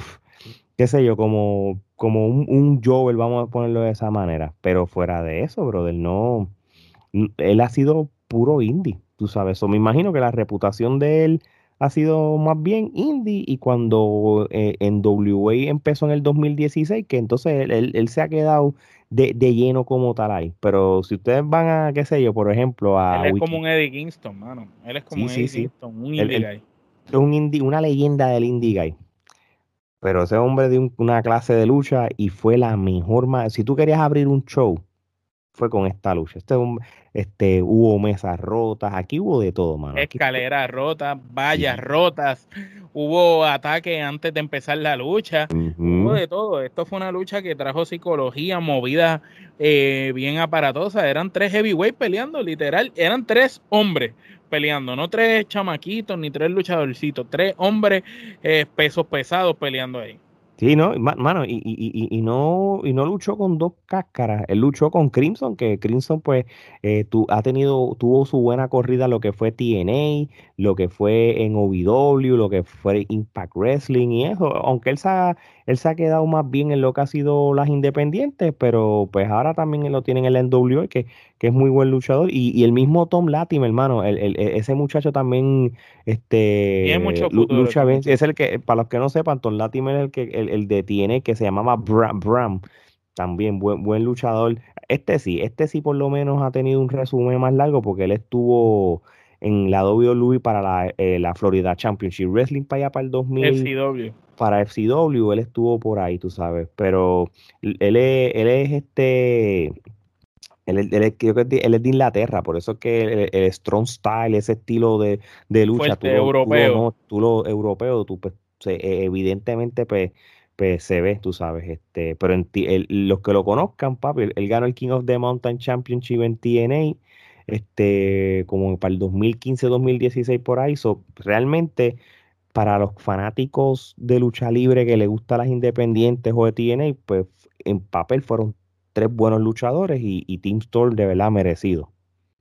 qué sé yo, como, como un, un Joel, vamos a ponerlo de esa manera. Pero fuera de eso, brother, no, él ha sido puro indie, tú sabes. O me imagino que la reputación de él ha sido más bien indie y cuando eh, en WA empezó en el 2016, que entonces él, se ha quedado de, lleno como tal ahí. Pero si ustedes van a, qué sé yo, por ejemplo, a... Él es como un Eddie Kingston, mano. Él es como un Eddie Kingston, un indie guy. Es un indie, una leyenda del indie guy. Pero ese hombre de una clase de lucha y fue la mejor... Si tú querías abrir un show, fue con esta lucha. Este, este, hubo mesas rotas, aquí hubo de todo, mano. Escaleras rotas, vallas rotas, hubo ataques antes de empezar la lucha, hubo de todo. Esto fue una lucha que trajo psicología, movida eh, bien aparatosa. Eran tres heavyweights peleando, literal. Eran tres hombres peleando, no tres chamaquitos ni tres luchadorcitos, tres hombres eh, pesos pesados peleando ahí. Sí, no, mano, y, y, y, no, y no luchó con dos cáscaras, él luchó con Crimson, que Crimson pues eh, ha tenido, tuvo su buena corrida lo que fue TNA, lo que fue en OVW, lo que fue Impact Wrestling y eso, aunque él se ha, él se ha quedado más bien en lo que ha sido las independientes, pero pues ahora también lo tienen en el NWA, que, que es muy buen luchador, y, el mismo Tom Latimer, hermano, el, e, ese muchacho también este, lucha bien, es el que, para los que no sepan, Tom Latimer es el que el, el de que se llamaba Bram, Bram también buen, buen luchador. Este sí, este sí por lo menos ha tenido un resumen más largo porque él estuvo en la WWE para la, eh, la Florida Championship Wrestling para allá para el 2000. FCW. Para FCW, él estuvo por ahí, tú sabes. Pero él es, él es este. Él, él, es, él, es de Inglaterra, por eso es que el, Strong Style, ese estilo de, de lucha, tú, europeo. Tú, lo, europeo, tú pues, e, evidentemente pues, pues, se ve, tú sabes, este, pero en los que lo conozcan, papi, él, ganó el King of the Mountain Championship en TNA, este, como para el 2015-2016 por ahí, so, realmente para los fanáticos de lucha libre que le gustan las independientes o de TNA, pues en papel fueron tres buenos luchadores y, y Team Storm de verdad merecido.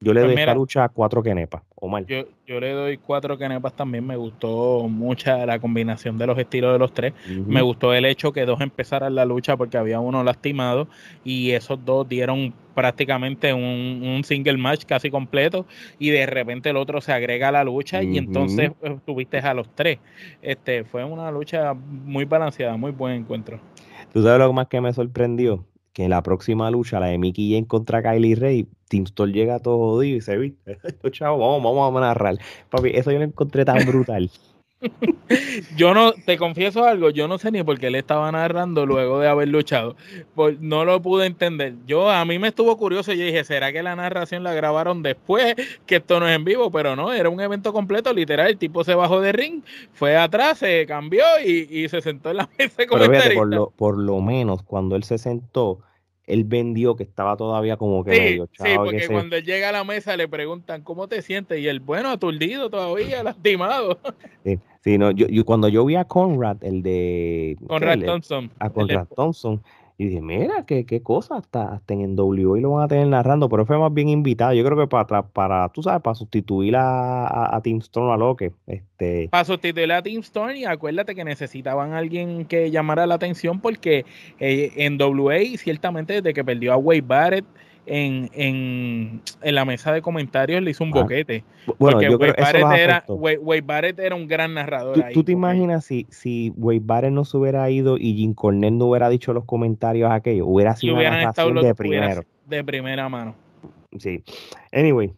Yo le pues doy esta lucha cuatro kenepas, Omar. Yo, yo le doy cuatro kenepas también. Me gustó mucha la combinación de los estilos de los tres. Me gustó el hecho que dos empezaran la lucha porque había uno lastimado y esos dos dieron prácticamente un, single match casi completo y de repente el otro se agrega a la lucha y entonces eh, tuviste a los tres. Este fue una lucha muy balanceada, muy buen encuentro. ¿Tú sabes lo más que me sorprendió? que en la próxima lucha, la de Mickey Jane contra Kylie Ray, Team llega todo jodido y se viste, chavo, vamos, vamos a narrar. Papi, eso yo lo encontré tan brutal. yo no, te confieso algo, yo no sé ni por qué le estaba narrando luego de haber luchado. no lo pude entender. Yo, a mí me estuvo curioso, yo dije, ¿será que la narración la grabaron después? Que esto no es en vivo, pero no, era un evento completo, literal. El tipo se bajó de ring, fue atrás, se cambió y, se sentó en la mesa pero por lo, por lo menos cuando él se sentó, él vendió que estaba todavía como que medio chavo. Sí, porque cuando él llega a la mesa le preguntan cómo te sientes y él, bueno, aturdido todavía, lastimado. Sí, no, yo, cuando yo vi a Conrad, el de... Conrad Thompson. A Conrad Thompson, y dije, mira, qué, qué cosa, hasta, hasta en WWE lo van a tener narrando, pero fue más bien invitado. Yo creo que para, para tú sabes, para sustituir a, a, Tim Storm a Loque. Este... Para sustituir a Tim Storm y acuérdate que necesitaban a alguien que llamara la atención porque eh, en WA, ciertamente desde que perdió a Wade Barrett, en, en, en, la mesa de comentarios le hizo un ah, boquete. Bueno, yo Wade, Barrett era, Wade, Barrett era un gran narrador. ¿Tú, ¿tú te imaginas si, si Wade Barrett no se hubiera ido y Jim Cornette no hubiera dicho los comentarios aquellos? Hubiera sido una narración de primero. De primera mano. Sí. Anyway,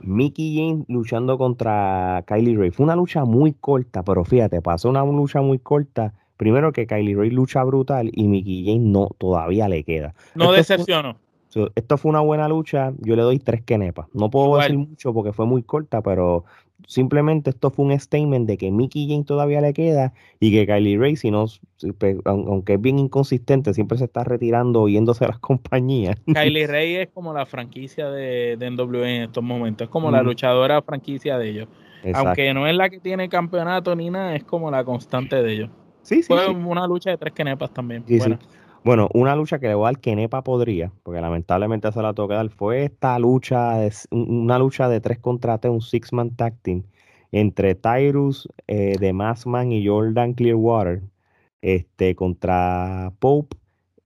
Mickey James luchando contra Kylie Ray. Fue una lucha muy corta, pero fíjate, pasó una lucha muy corta. Primero que Kylie Ray lucha brutal y Mickey James no, todavía le queda. No decepcionó esto fue una buena lucha, yo le doy tres kenepas. No puedo decir mucho porque fue muy corta, pero simplemente esto fue un statement de que Mickey Jane todavía le queda y que Kylie Ray, si no, aunque es bien inconsistente, siempre se está retirando yéndose a las compañías. Kylie Ray es como la franquicia de, de NWA en estos momentos, es como la luchadora franquicia de ellos. Aunque no es la que tiene campeonato ni nada, es como la constante de ellos. Sí, sí. Fue una lucha de tres kenepas también. Sí, bueno, una lucha que le voy a dar que Nepa podría, porque lamentablemente se la que dar, fue esta lucha, de, una lucha de tres contra tres, un six-man tag team, entre Tyrus eh, de Massman y Jordan Clearwater, este, contra Pope.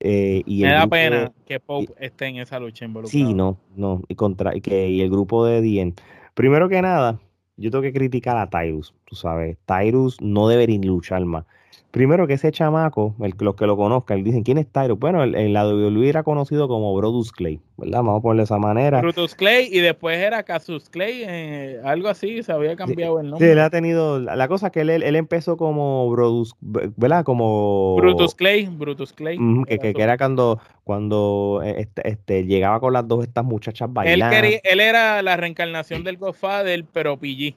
Eh, y Me da pena que Pope esté en esa lucha involucrado. Sí, no, no, y, contra, y, que, y el grupo de Dien. Primero que nada, yo tengo que criticar a Tyrus, tú sabes, Tyrus no debería luchar más. Primero que ese chamaco, el, los que lo conozcan, dicen, ¿quién es Tyro? Bueno, en la WWE era conocido como Brodus Clay, ¿verdad? Vamos a ponerle de esa manera. Brutus Clay y después era Casus Clay, eh, algo así, se había cambiado el nombre. Sí, él ha tenido, la, cosa es que él, él, empezó como Brodus, ¿verdad? Como... Brutus Clay, Brutus Clay. que, era cuando, cuando eh, este, este, llegaba con las dos estas muchachas bailando. Él, él era la reencarnación del Godfather, pero PG.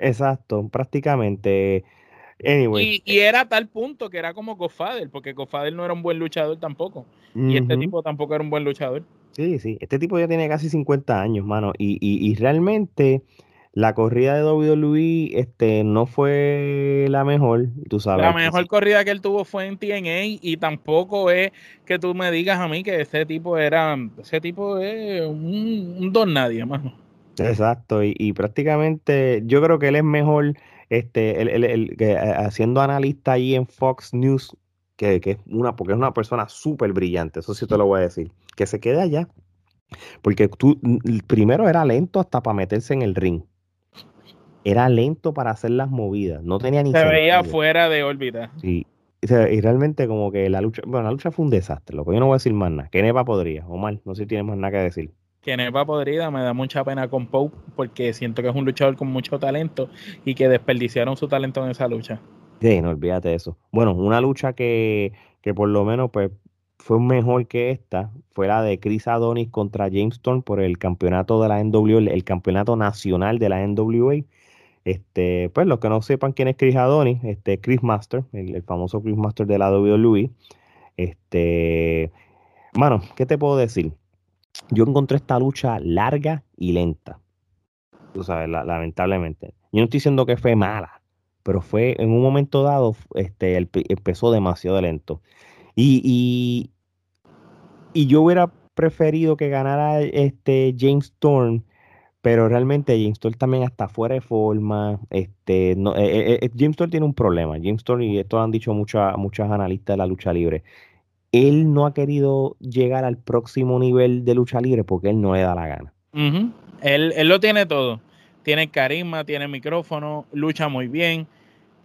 Exacto, prácticamente y, era tal punto que era como Godfather, porque Godfather no era un buen luchador tampoco. Y este tipo tampoco era un buen luchador. Sí, sí. Este tipo ya tiene casi 50 años, mano. Y, y, realmente la corrida de WWE este, no fue la mejor, tú sabes. La mejor corrida que él tuvo fue en TNA y tampoco es que tú me digas a mí que ese tipo era, ese tipo es un, don nadie, mano. Exacto, y, y prácticamente yo creo que él es mejor este, el, que, haciendo analista ahí en Fox News, que, es una, porque es una persona súper brillante, eso sí te lo voy a decir, que se quede allá. Porque tú, primero era lento hasta para meterse en el ring. Era lento para hacer las movidas, no tenía ni Se veía fuera de órbita. Sí, y realmente como que la lucha, bueno, la lucha fue un desastre, lo que yo no voy a decir más nada. Que Neva podría, Omar, no sé si tienes más nada que decir que Nepa podrida, me da mucha pena con Pope porque siento que es un luchador con mucho talento y que desperdiciaron su talento en esa lucha. Sí, no olvídate eso. Bueno, una lucha que, que por lo menos pues fue mejor que esta, fue la de Chris Adonis contra James Storm por el campeonato de la NWA, el campeonato nacional de la NWA. Este, pues los que no sepan quién es Chris Adonis, este Chris Master, el, el famoso Chris Master de la WWE. Este, mano, ¿qué te puedo decir? Yo encontré esta lucha larga y lenta. Tú sabes, lamentablemente. Yo no estoy diciendo que fue mala, pero fue en un momento dado, este, empezó demasiado lento. Y, y, yo hubiera preferido que ganara este James Storm, pero realmente James Storm también está fuera de forma. Este, no, eh, eh, James Storm tiene un problema. James Storm, y esto lo han dicho muchas muchas analistas de la lucha libre, él no ha querido llegar al próximo nivel de lucha libre porque él no le da la gana. él, él lo tiene todo. Tiene carisma, tiene micrófono, lucha muy bien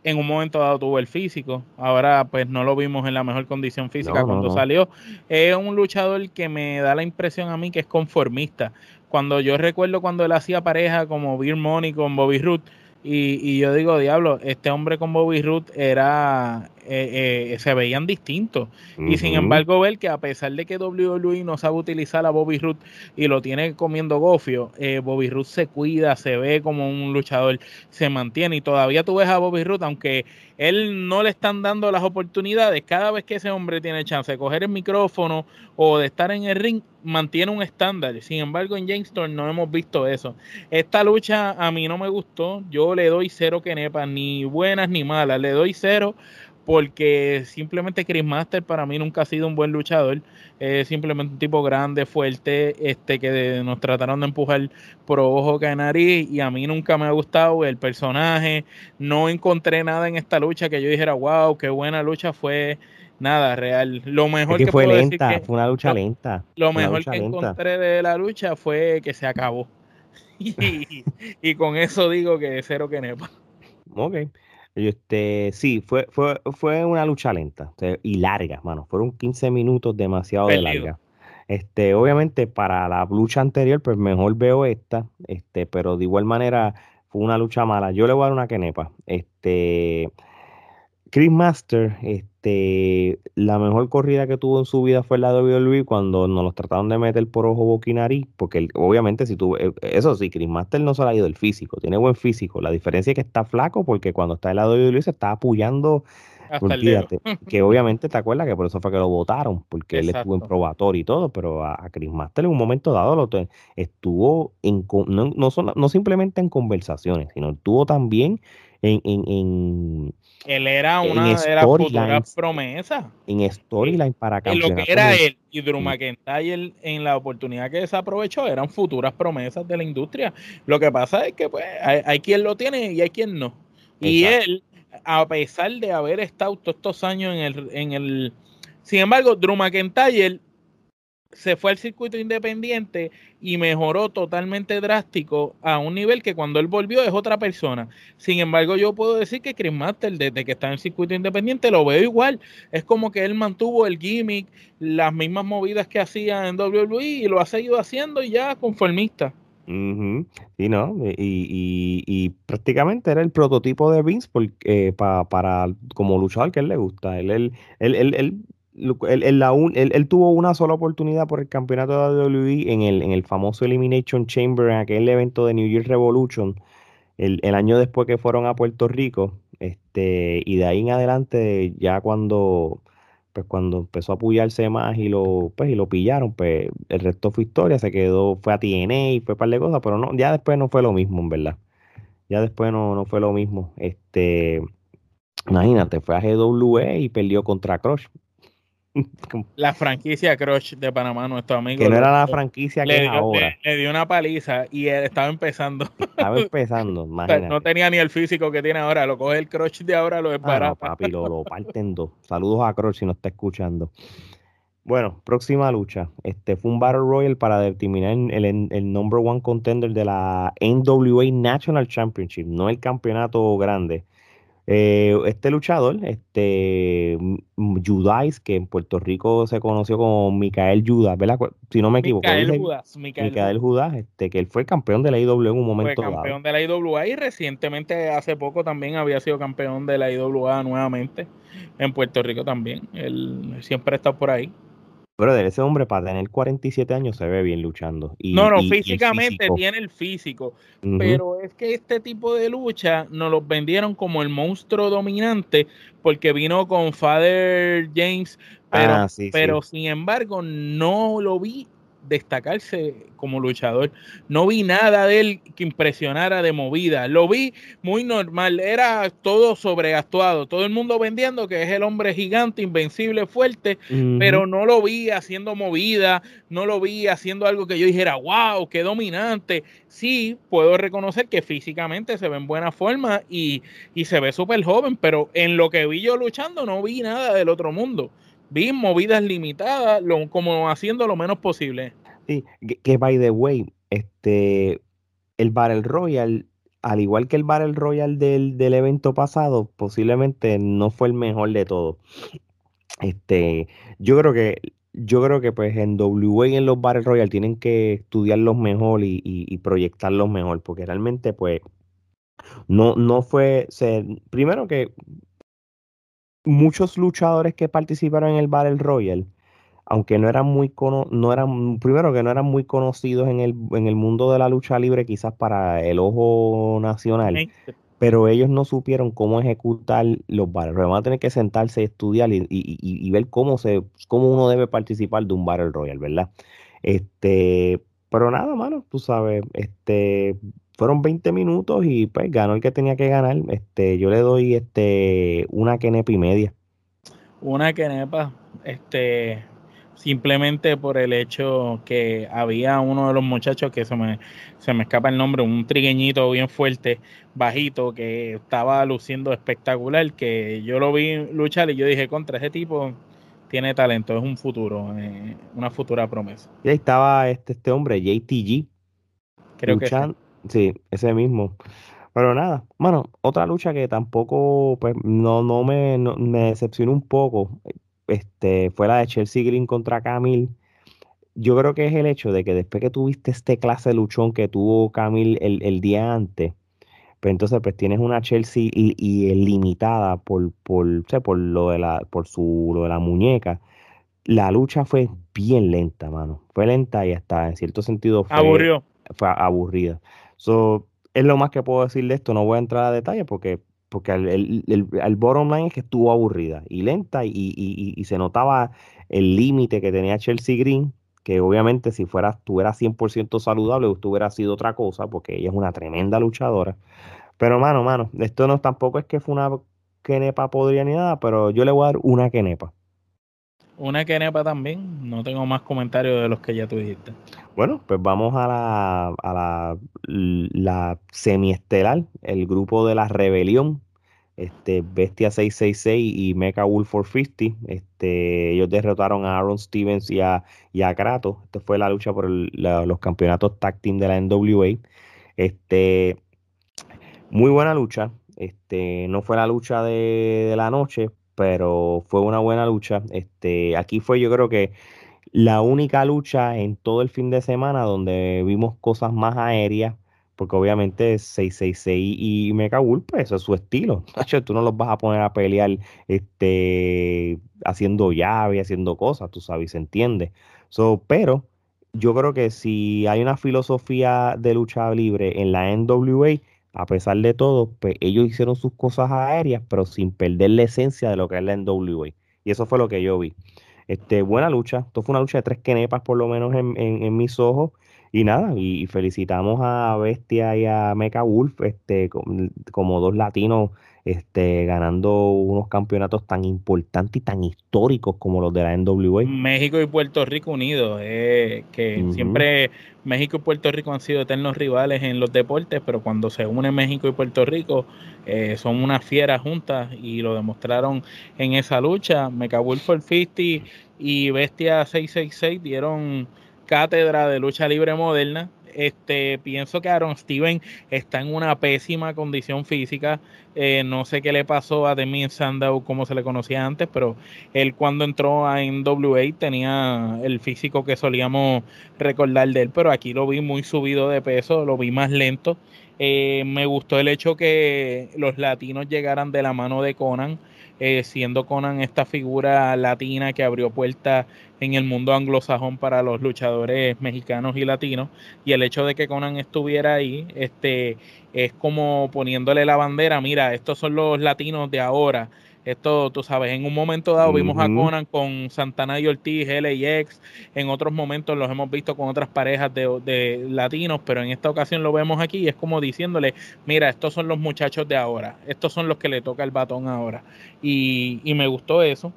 en un momento dado tuvo el físico, ahora pues no lo vimos en la mejor condición física cuando salió. Es un luchador que me da la impresión a mí que es conformista. Cuando yo recuerdo cuando él hacía pareja como Bill Money con Bobby Roode, y, y, yo digo, diablo, este hombre con Bobby Root era, eh, eh, se veían distintos. Y sin embargo, ver que a pesar de que WWE no sabe utilizar a Bobby Root y lo tiene comiendo gofio, eh, Bobby Root se cuida, se ve como un luchador, se mantiene. Y todavía tú ves a Bobby Root, aunque él no le están dando las oportunidades, cada vez que ese hombre tiene chance de coger el micrófono o de estar en el ring, mantiene un estándar. Sin embargo, en Storm no hemos visto eso. Esta lucha a mí no me gustó. Yo le doy cero que nepa, ni buenas ni malas. Le doy cero porque simplemente Chris Master para mí nunca ha sido un buen luchador. Es simplemente un tipo grande, fuerte, este que nos trataron de empujar por ojo que nariz y a mí nunca me ha gustado el personaje. No encontré nada en esta lucha que yo dijera, wow, qué buena lucha fue. Nada, real. Lo mejor que, fue lenta, fue una lucha lenta. Lo mejor que encontré de la lucha fue que se acabó. y, con eso digo que cero que nepa. Ok. Este, sí, fue, fue, fue una lucha lenta y larga, mano. Fueron 15 minutos demasiado de larga. Este, obviamente, para la lucha anterior, pues mejor veo esta, este, pero de igual manera fue una lucha mala. Yo le voy a dar una quenepa. Este, Chris Master, este, la mejor corrida que tuvo en su vida fue la de WWE cuando nos los trataron de meter por ojo, boca y nariz, porque obviamente si tú, eh, eso sí, Chris Master no se le ha ido el físico, tiene buen físico, la diferencia es que está flaco porque cuando está en la WWE se está apoyando, que obviamente te acuerdas que por eso fue que lo votaron, porque él estuvo en probatorio y todo, pero a, Chris Master en un momento dado lo estuvo en, no, no, no simplemente en conversaciones, sino estuvo también en, en él era una de las futuras promesas. En storyline para campeonato. En lo que era él y Drew McIntyre en la oportunidad que desaprovechó eran futuras promesas de la industria. Lo que pasa es que pues hay, quien lo tiene y hay quien no. Y él, a pesar de haber estado todos estos años en el, en el... Sin embargo, Drew McIntyre se fue al circuito independiente y mejoró totalmente drástico a un nivel que cuando él volvió es otra persona. Sin embargo, yo puedo decir que Chris Master, desde que está en el circuito independiente, lo veo igual. Es como que él mantuvo el gimmick, las mismas movidas que hacía en WWE y lo ha seguido haciendo y ya conformista. Sí, ¿no? Y, prácticamente era el prototipo de Vince porque, eh, para como luchador que él le gusta. Él, él, él, él él, tuvo una sola oportunidad por el campeonato de WWE en el, famoso Elimination Chamber, en aquel evento de New Year Revolution, el, año después que fueron a Puerto Rico. Este, y de ahí en adelante, ya cuando, pues cuando empezó a apoyarse más y lo, pues, y lo pillaron, pues el resto fue historia, se quedó, fue a TNA, fue un par de cosas, pero no, ya después no fue lo mismo, en verdad. Ya después no, no fue lo mismo. Este, imagínate, fue a GWE y perdió contra Crush la franquicia Crush de Panamá, nuestro amigo. Que no era la franquicia que es ahora. Le, dio una paliza y él estaba empezando. Estaba empezando, no tenía ni el físico que tiene ahora. Lo coge el Crush de ahora, lo es ah, papi, lo, lo, parten dos. Saludos a Crush si no está escuchando. Bueno, próxima lucha. Este fue un Battle Royal para determinar el, el, number one contender de la NWA National Championship, no el campeonato grande. Eh, este luchador, este Judas, que en Puerto Rico se conoció como Micael Judas, ¿verdad? Si no me equivoco. Micael Judas. Micael, Judas, este, que él fue campeón de la IWA en un momento fue campeón de la IWA y recientemente, hace poco también había sido campeón de la IWA nuevamente en Puerto Rico también. Él siempre estado por ahí. De ese hombre para tener 47 años se ve bien luchando. Y, no, no, físicamente tiene el físico. Pero es que este tipo de lucha nos lo vendieron como el monstruo dominante porque vino con Father James. Pero, ah, pero sin embargo, no lo vi destacarse como luchador. No vi nada de él que impresionara de movida. Lo vi muy normal. Era todo sobreactuado. Todo el mundo vendiendo que es el hombre gigante, invencible, fuerte, pero no lo vi haciendo movida, no lo vi haciendo algo que yo dijera, wow, qué dominante. Sí, puedo reconocer que físicamente se ve en buena forma y, y se ve súper joven, pero en lo que vi yo luchando no vi nada del otro mundo vi movidas limitadas, como haciendo lo menos posible. Sí, que, by the way, este, el Battle Royale, al igual que el Battle Royale del, del evento pasado, posiblemente no fue el mejor de todos. Este, yo creo que yo creo que pues en WA y en los Battle Royale tienen que estudiarlos mejor y, y, proyectarlos mejor, porque realmente pues no, no fue, primero que muchos luchadores que participaron en el Battle Royale, aunque no eran muy no eran primero que no eran muy conocidos en el, en el mundo de la lucha libre, quizás para el ojo nacional, pero ellos no supieron cómo ejecutar los Battle Royale. Van a tener que sentarse y estudiar y, ver cómo se cómo uno debe participar de un Battle Royale, ¿verdad? Este, pero nada, mano, tú sabes, este fueron 20 minutos y pues ganó el que tenía que ganar. Este, yo le doy este una quenepa y media. Una quenepa, este, simplemente por el hecho que había uno de los muchachos que se me, se me escapa el nombre, un trigueñito bien fuerte, bajito, que estaba luciendo espectacular, que yo lo vi luchar y yo dije, contra ese tipo tiene talento, es un futuro, eh, una futura promesa. Y ahí estaba este, este hombre, JTG. Creo que Sí, ese mismo. Pero nada, bueno, otra lucha que tampoco, pues, no, no me, me decepcionó un poco, este, fue la de Chelsea Green contra Camille. Yo creo que es el hecho de que después que tuviste este clase de luchón que tuvo Camille el, día antes, pues entonces pues tienes una Chelsea y, y limitada por, por, por lo de la, por su, lo de la muñeca. La lucha fue bien lenta, mano. Fue lenta y hasta en cierto sentido fue, fue aburrida. So, es lo más que puedo decir de esto, no voy a entrar a detalles porque, porque el, el, bottom line es que estuvo aburrida y lenta y, y, se notaba el límite que tenía Chelsea Green, que obviamente si fuera, estuviera 100% saludable, hubiera sido otra cosa, porque ella es una tremenda luchadora. Pero mano, mano, esto no tampoco es que fue una quenepa podría ni nada, pero yo le voy a dar una quenepa. Una quenepa también, no tengo más comentarios de los que ya tú dijiste. Bueno, pues vamos a la, a la, la semiestelar, el grupo de la rebelión, este, Bestia 666 y Mecha Wolf 450. Este, ellos derrotaron a Aaron Stevens y a, y a Kratos. Esta fue la lucha por los campeonatos tag team de la NWA. Este, muy buena lucha. Este, no fue la lucha de, de la noche, pero fue una buena lucha. Este, aquí fue yo creo que la única lucha en todo el fin de semana donde vimos cosas más aéreas, porque obviamente 666 y Mecha pues eso es su estilo. Tú no los vas a poner a pelear este, haciendo llave, haciendo cosas, tú sabes, se entiende. So, pero yo creo que si hay una filosofía de lucha libre en la NWA, a pesar de todo, pues ellos hicieron sus cosas aéreas, pero sin perder la esencia de lo que es la NWA. Y eso fue lo que yo vi. Este, buena lucha. Esto fue una lucha de tres quenepas, por lo menos en, en, mis ojos. Y nada, y, felicitamos a Bestia y a Mecha Wolf este, como, dos latinos este, ganando unos campeonatos tan importantes y tan históricos como los de la NWA. México y Puerto Rico unidos, eh, que siempre México y Puerto Rico han sido eternos rivales en los deportes, pero cuando se unen México y Puerto Rico eh, son unas fieras juntas y lo demostraron en esa lucha. Mecha Wolf 50 y Bestia 666 dieron cátedra de lucha libre moderna este, pienso que Aaron Steven está en una pésima condición física. Eh, no sé qué le pasó a Demi Sandow como se le conocía antes, pero él cuando entró a NWA tenía el físico que solíamos recordar de él, pero aquí lo vi muy subido de peso, lo vi más lento. Eh, me gustó el hecho que los latinos llegaran de la mano de Conan. Eh, siendo Conan esta figura latina que abrió puertas en el mundo anglosajón para los luchadores mexicanos y latinos. Y el hecho de que Conan estuviera ahí, este, es como poniéndole la bandera, mira, estos son los latinos de ahora. Esto, tú sabes, en un momento dado vimos a Conan con Santana y Ortiz, LAX, en otros momentos los hemos visto con otras parejas de, de latinos, pero en esta ocasión lo vemos aquí y es como diciéndole, mira, estos son los muchachos de ahora, estos son los que le toca el batón ahora. Y, y me gustó eso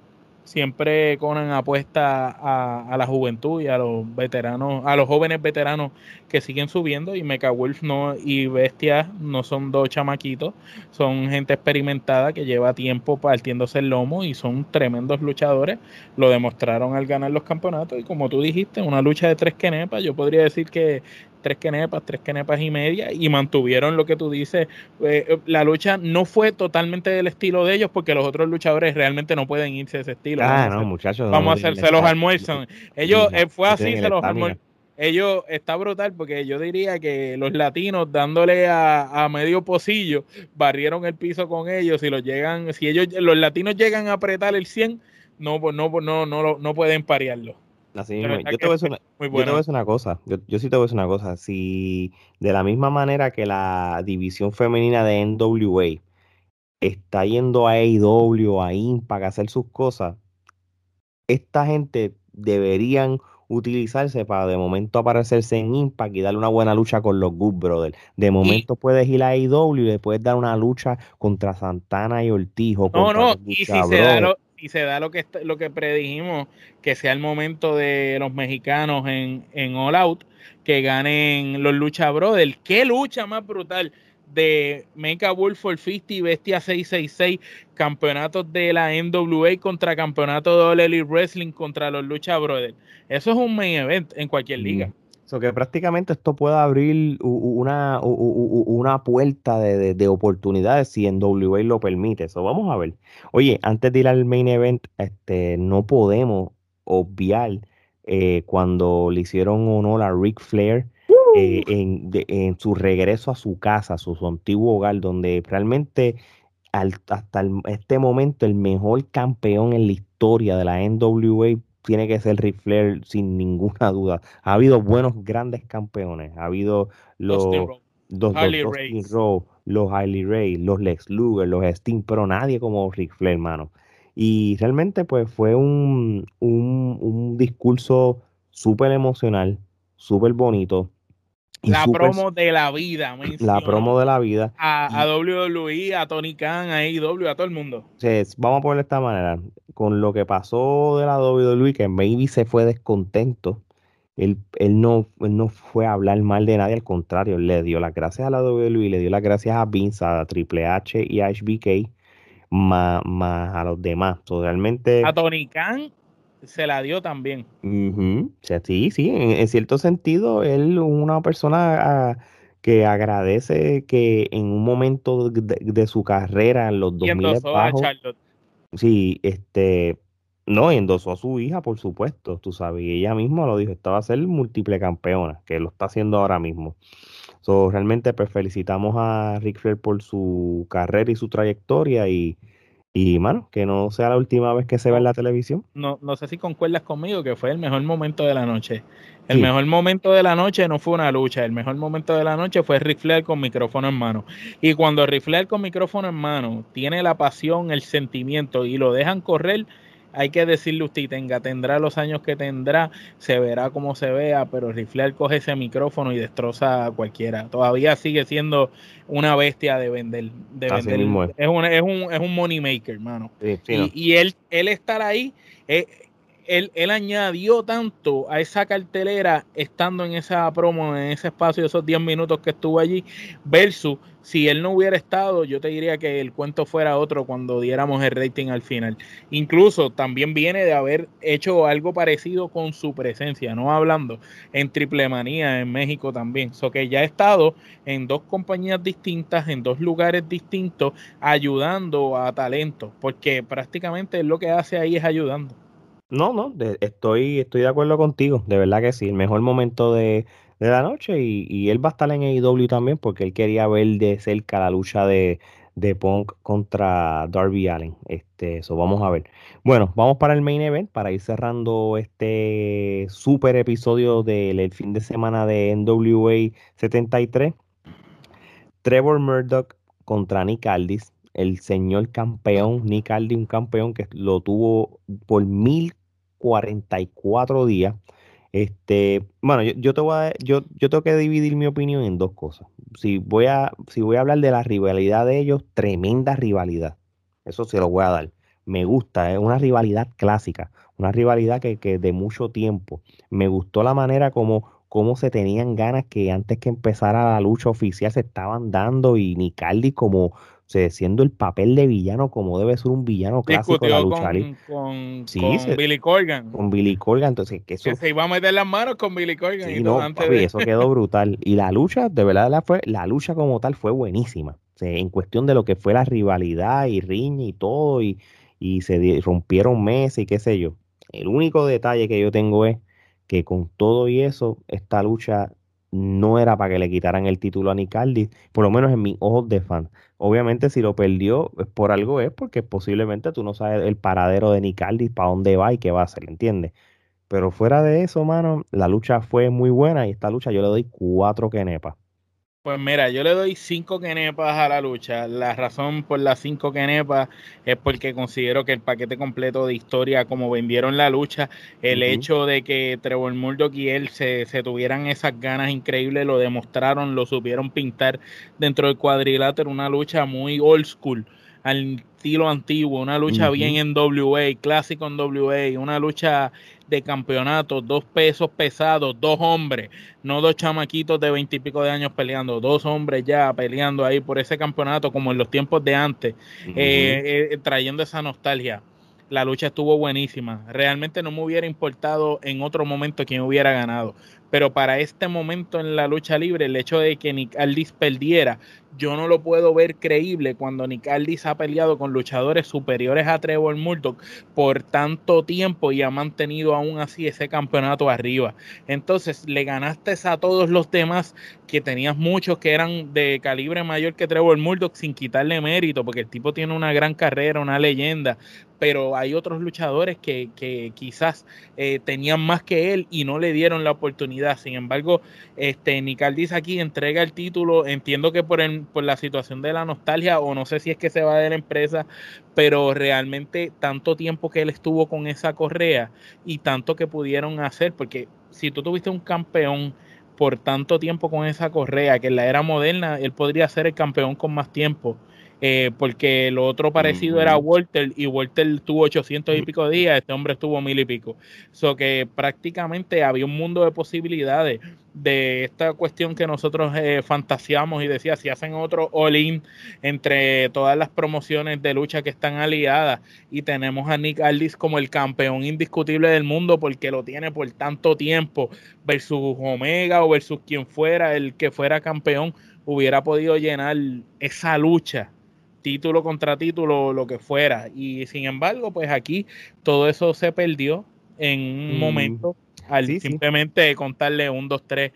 siempre Conan apuesta a, la juventud y a los veteranos, a los jóvenes veteranos que siguen subiendo. Y Mecha Wolf no y Bestia no son dos chamaquitos, son gente experimentada que lleva tiempo partiéndose el lomo y son tremendos luchadores, lo demostraron al ganar los campeonatos y como tú dijiste, una lucha de tres quenepas, yo podría decir que tres quenepas, tres quenepas y media, y mantuvieron lo que tú dices. Eh, eh, la lucha no fue totalmente del estilo de ellos, porque los otros luchadores realmente no pueden irse de ese estilo. Ah, no, muchachos. Vamos a hacerse los almuerzos. Ellos, eh, fue así, se los almuerzos. Ellos, está brutal, porque yo diría que los latinos dándole a, medio pocillo, barrieron el piso con ellos, y los llegan, si ellos, los latinos llegan a apretar el 100, no, no, no, no, no pueden parearlo. Así yo, te voy a decir una, cosa, yo, sí te voy a decir una cosa, si de la misma manera que la división femenina de NWA está yendo a AEW, a Impact a hacer sus cosas, esta gente deberían utilizarse para de momento aparecerse en Impact y darle una buena lucha con los Good Brothers. De momento puedes ir a AEW y puedes dar una lucha contra Santana y Ortiz o no, no, y si se da y se da lo que, lo que predijimos, que sea el momento de los mexicanos en, en All Out, que ganen los Lucha Brothers. ¿Qué lucha más brutal? de Mecha Wolf for 50 y Bestia 666, campeonatos de la NWA contra campeonato de All Elite Wrestling contra los Lucha Brothers. Eso es un main event en cualquier liga que prácticamente esto puede abrir una, una puerta de, oportunidades si en WA lo permite. Eso vamos a ver. Oye, antes de ir al main event, este, no podemos obviar eh, cuando le hicieron honor a Ric Flair eh, en, su regreso a su casa, a su, antiguo hogar, donde realmente hasta este momento el mejor campeón en la historia de la NWA tiene que ser Ric Flair sin ninguna duda. Ha habido buenos grandes campeones, ha habido los los, Harley los, los Harley Ray, los Lex Luger, los Sting, pero nadie como Ric Flair, hermano. Y realmente pues fue un, un, un discurso súper emocional, súper bonito la promo de la vida, La promo de la vida. A, a WWE, a Tony Khan, a AEW, a todo el mundo. vamos a ponerlo de esta manera. Con lo que pasó de la WWE, que maybe se fue descontento, él, él, no, no fue a hablar mal de nadie, al contrario, le dio las gracias a la WWE, le dio las gracias a Vince, a Triple H y a HBK, más, más a los demás. realmente... A Tony Khan se la dio también. Sí, sí, en, cierto sentido, él una persona ah, que agradece que en un momento de, su carrera, en los 2000 bajos, sí, este, no, endosó a su hija, por supuesto, tú sabes, y ella misma lo dijo, estaba a ser múltiple campeona, que lo está haciendo ahora mismo. So, realmente, pues felicitamos a Rick Flair por su carrera y su trayectoria y y, mano, que no sea la última vez que se ve en la televisión. No, no sé si concuerdas conmigo que fue el mejor momento de la noche. El mejor momento de la noche no fue una lucha, el mejor momento de la noche fue Ric Flair con micrófono en mano. Y cuando Ric Flair con micrófono en mano tiene la pasión, el sentimiento y lo dejan correr, hay que decirle usted, tenga, tendrá los años que tendrá, se verá como se vea, pero Riflear coge ese micrófono y destroza a cualquiera. Todavía sigue siendo una bestia de vender. De vender. Es. un, es, un, es un money maker, hermano. y, él, él estar ahí, eh, él, añadió tanto a esa cartelera estando en esa promo, en ese espacio, esos 10 minutos que estuvo allí, versus si él no hubiera estado, yo te diría que el cuento fuera otro cuando diéramos el rating al final. Incluso también viene de haber hecho algo parecido con su presencia, no hablando en Triple Manía en México también. So que ya ha estado en dos compañías distintas, en dos lugares distintos, ayudando a talento, porque prácticamente lo que hace ahí es ayudando. No, no, estoy, estoy de acuerdo contigo, de verdad que sí. El mejor momento de, la noche y, él va a estar en AEW también porque él quería ver de cerca la lucha de, de Punk contra Darby Allen. Este, eso vamos a ver. Bueno, vamos para el main event para ir cerrando este super episodio del fin de semana de NWA 73. Trevor Murdoch contra Nick Aldis. el señor campeón, Nick Aldis, un campeón que lo tuvo por 1044 días. Este, bueno, yo, te voy a, yo, yo tengo que dividir mi opinión en dos cosas. Si voy a, si voy a hablar de la rivalidad de ellos, tremenda rivalidad. Eso se lo voy a dar. Me gusta, es una rivalidad clásica, una rivalidad que, que de mucho tiempo. Me gustó la manera como, como se tenían ganas que antes que empezara la lucha oficial se estaban dando y Nicaldi como siendo el papel de villano como debe ser un villano clásico de la lucha con, con, Billy Corgan. Con Billy Corgan, entonces que eso... se iba a meter las manos con Billy Corgan. y no, eso quedó brutal. Y la lucha, de verdad, la, fue, la lucha como tal fue buenísima. en cuestión de lo que fue la rivalidad y riña y todo, y, y se rompieron meses y qué sé yo. El único detalle que yo tengo es que con todo y eso, esta lucha no era para que le quitaran el título a Nicaldi, por lo menos en mis ojos de fan. Obviamente, si lo perdió por algo es porque posiblemente tú no sabes el paradero de Nicaldi, para dónde va y qué va a hacer, ¿entiendes? Pero fuera de eso, mano, la lucha fue muy buena y esta lucha yo le doy cuatro quenepas. Pues mira, yo le doy cinco kenepas a la lucha. La razón por las cinco kenepas es porque considero que el paquete completo de historia, como vendieron la lucha, el hecho de que Trevor Murdoch y él se, se, tuvieran esas ganas increíbles, lo demostraron, lo supieron pintar dentro del cuadrilátero, una lucha muy old school al estilo antiguo, una lucha bien en WA, clásico en WA, una lucha de campeonato, dos pesos pesados, dos hombres, no dos chamaquitos de veintipico de años peleando, dos hombres ya peleando ahí por ese campeonato como en los tiempos de antes, eh, eh, trayendo esa nostalgia. La lucha estuvo buenísima. Realmente no me hubiera importado en otro momento quién hubiera ganado. Pero para este momento en la lucha libre, el hecho de que Nick Aldis perdiera, yo no lo puedo ver creíble cuando Nick Aldis ha peleado con luchadores superiores a Trevor Murdoch por tanto tiempo y ha mantenido aún así ese campeonato arriba. Entonces le ganaste a todos los demás que tenías muchos que eran de calibre mayor que Trevor Murdoch sin quitarle mérito, porque el tipo tiene una gran carrera, una leyenda, pero hay otros luchadores que, que quizás eh, tenían más que él y no le dieron la oportunidad. Sin embargo, este Nicaldis aquí entrega el título, entiendo que por, por la situación de la nostalgia, o no sé si es que se va de la empresa, pero realmente tanto tiempo que él estuvo con esa correa y tanto que pudieron hacer, porque si tú tuviste un campeón por tanto tiempo con esa correa, que en la era moderna él podría ser el campeón con más tiempo. Eh, porque lo otro parecido era Walter y Walter tuvo 800 y pico días, este hombre estuvo mil y pico. So que prácticamente había un mundo de posibilidades de esta cuestión que nosotros eh, fantaseamos y decía, si hacen otro all-in entre todas las promociones de lucha que están aliadas y tenemos a Nick Aldis como el campeón indiscutible del mundo porque lo tiene por tanto tiempo versus Omega o versus quien fuera el que fuera campeón hubiera podido llenar esa lucha título contra título, lo que fuera. Y sin embargo, pues aquí todo eso se perdió en un mm. momento al simplemente contarle un, dos, tres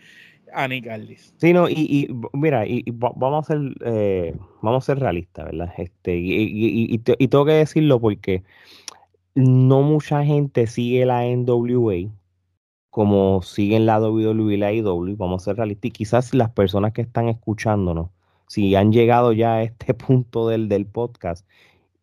a Nick Aldis. Sí, no, y, mira, y, vamos a ser eh, vamos a ser realistas, ¿verdad? Este, y, tengo que decirlo porque no mucha gente sigue la NWA como siguen la WWE y la IW, vamos a ser realistas, y quizás las personas que están escuchándonos si han llegado ya a este punto del, del podcast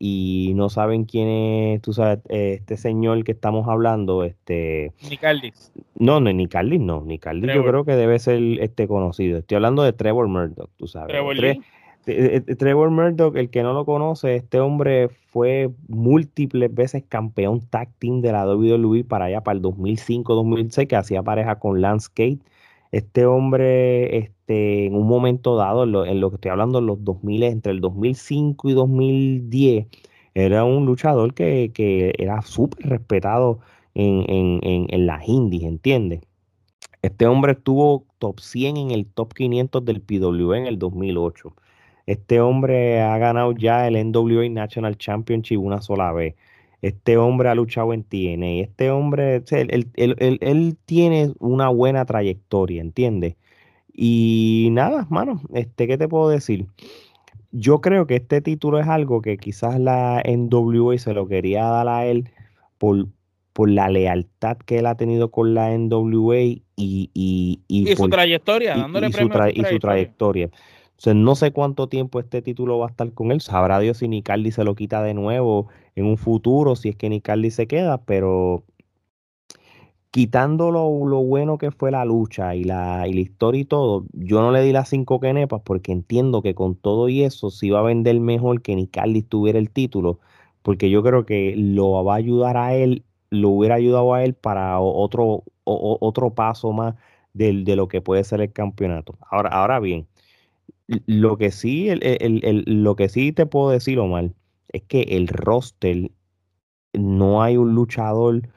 y no saben quién es, tú sabes, este señor que estamos hablando, este... Nicaldis. No, no, Nicaldis no, Nicaldis yo creo que debe ser este conocido. Estoy hablando de Trevor Murdoch, tú sabes. Trevor, eh, eh, Trevor Murdoch, el que no lo conoce, este hombre fue múltiples veces campeón tag team de la WWE para allá, para el 2005-2006, que hacía pareja con Lance Kate este hombre, este, en un momento dado, en lo, que estoy hablando, en los 2000, entre el 2005 y 2010, era un luchador que, era súper respetado en, en, las indies, ¿entiendes? Este hombre estuvo top 100 en el top 500 del PWE en el 2008. Este hombre ha ganado ya el NWA National Championship una sola vez. Este hombre ha luchado en TNA. Este hombre, él, tiene una buena trayectoria, ¿entiendes? Y nada, mano, este, ¿qué te puedo decir? Yo creo que este título es algo que quizás la NWA se lo quería dar a él por, por la lealtad que él ha tenido con la NWA y, y, y, su trayectoria, dándole y, su, y su trayectoria. No sé cuánto tiempo este título va a estar con él. Sabrá Dios si Nicardi se lo quita de nuevo en un futuro, si es que Nicardi se queda, pero quitando lo, bueno que fue la lucha y la, y la, historia y todo, yo no le di las cinco quenepas porque entiendo que con todo y eso sí va a vender mejor que Nicardi tuviera el título, porque yo creo que lo va a ayudar a él, lo hubiera ayudado a él para otro, otro paso más de, lo que puede ser el campeonato. Ahora, ahora bien, lo que sí, el, lo que sí te puedo decir, Omar, es que el roster no hay un luchador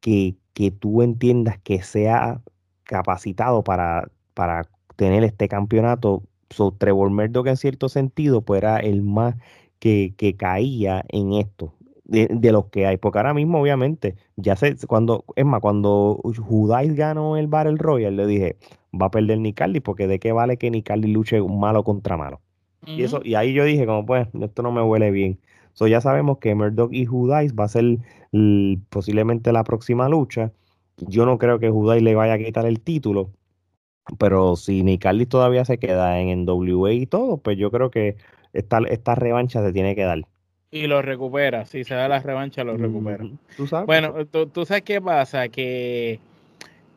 que, que tú entiendas que sea capacitado para, para tener este campeonato. So, Trevor Murdoch en cierto sentido pues era el más que, que caía en esto de, de, los que hay, porque ahora mismo obviamente, ya sé, cuando, es más, cuando Judáis ganó el Battle Royale, le dije, va a perder Nicardi, porque de qué vale que Nicardi luche malo contra malo. Y eso, y ahí yo dije, como pues, esto no me huele bien. So, ya sabemos que Murdoch y Judáis va a ser posiblemente la próxima lucha. Yo no creo que Judáis le vaya a quitar el título, pero si Nicardi todavía se queda en NWA y todo, pues yo creo que esta, esta revancha se tiene que dar. Y lo recupera, si se da la revancha, lo recupera. Bueno, ¿tú, sabes qué pasa, que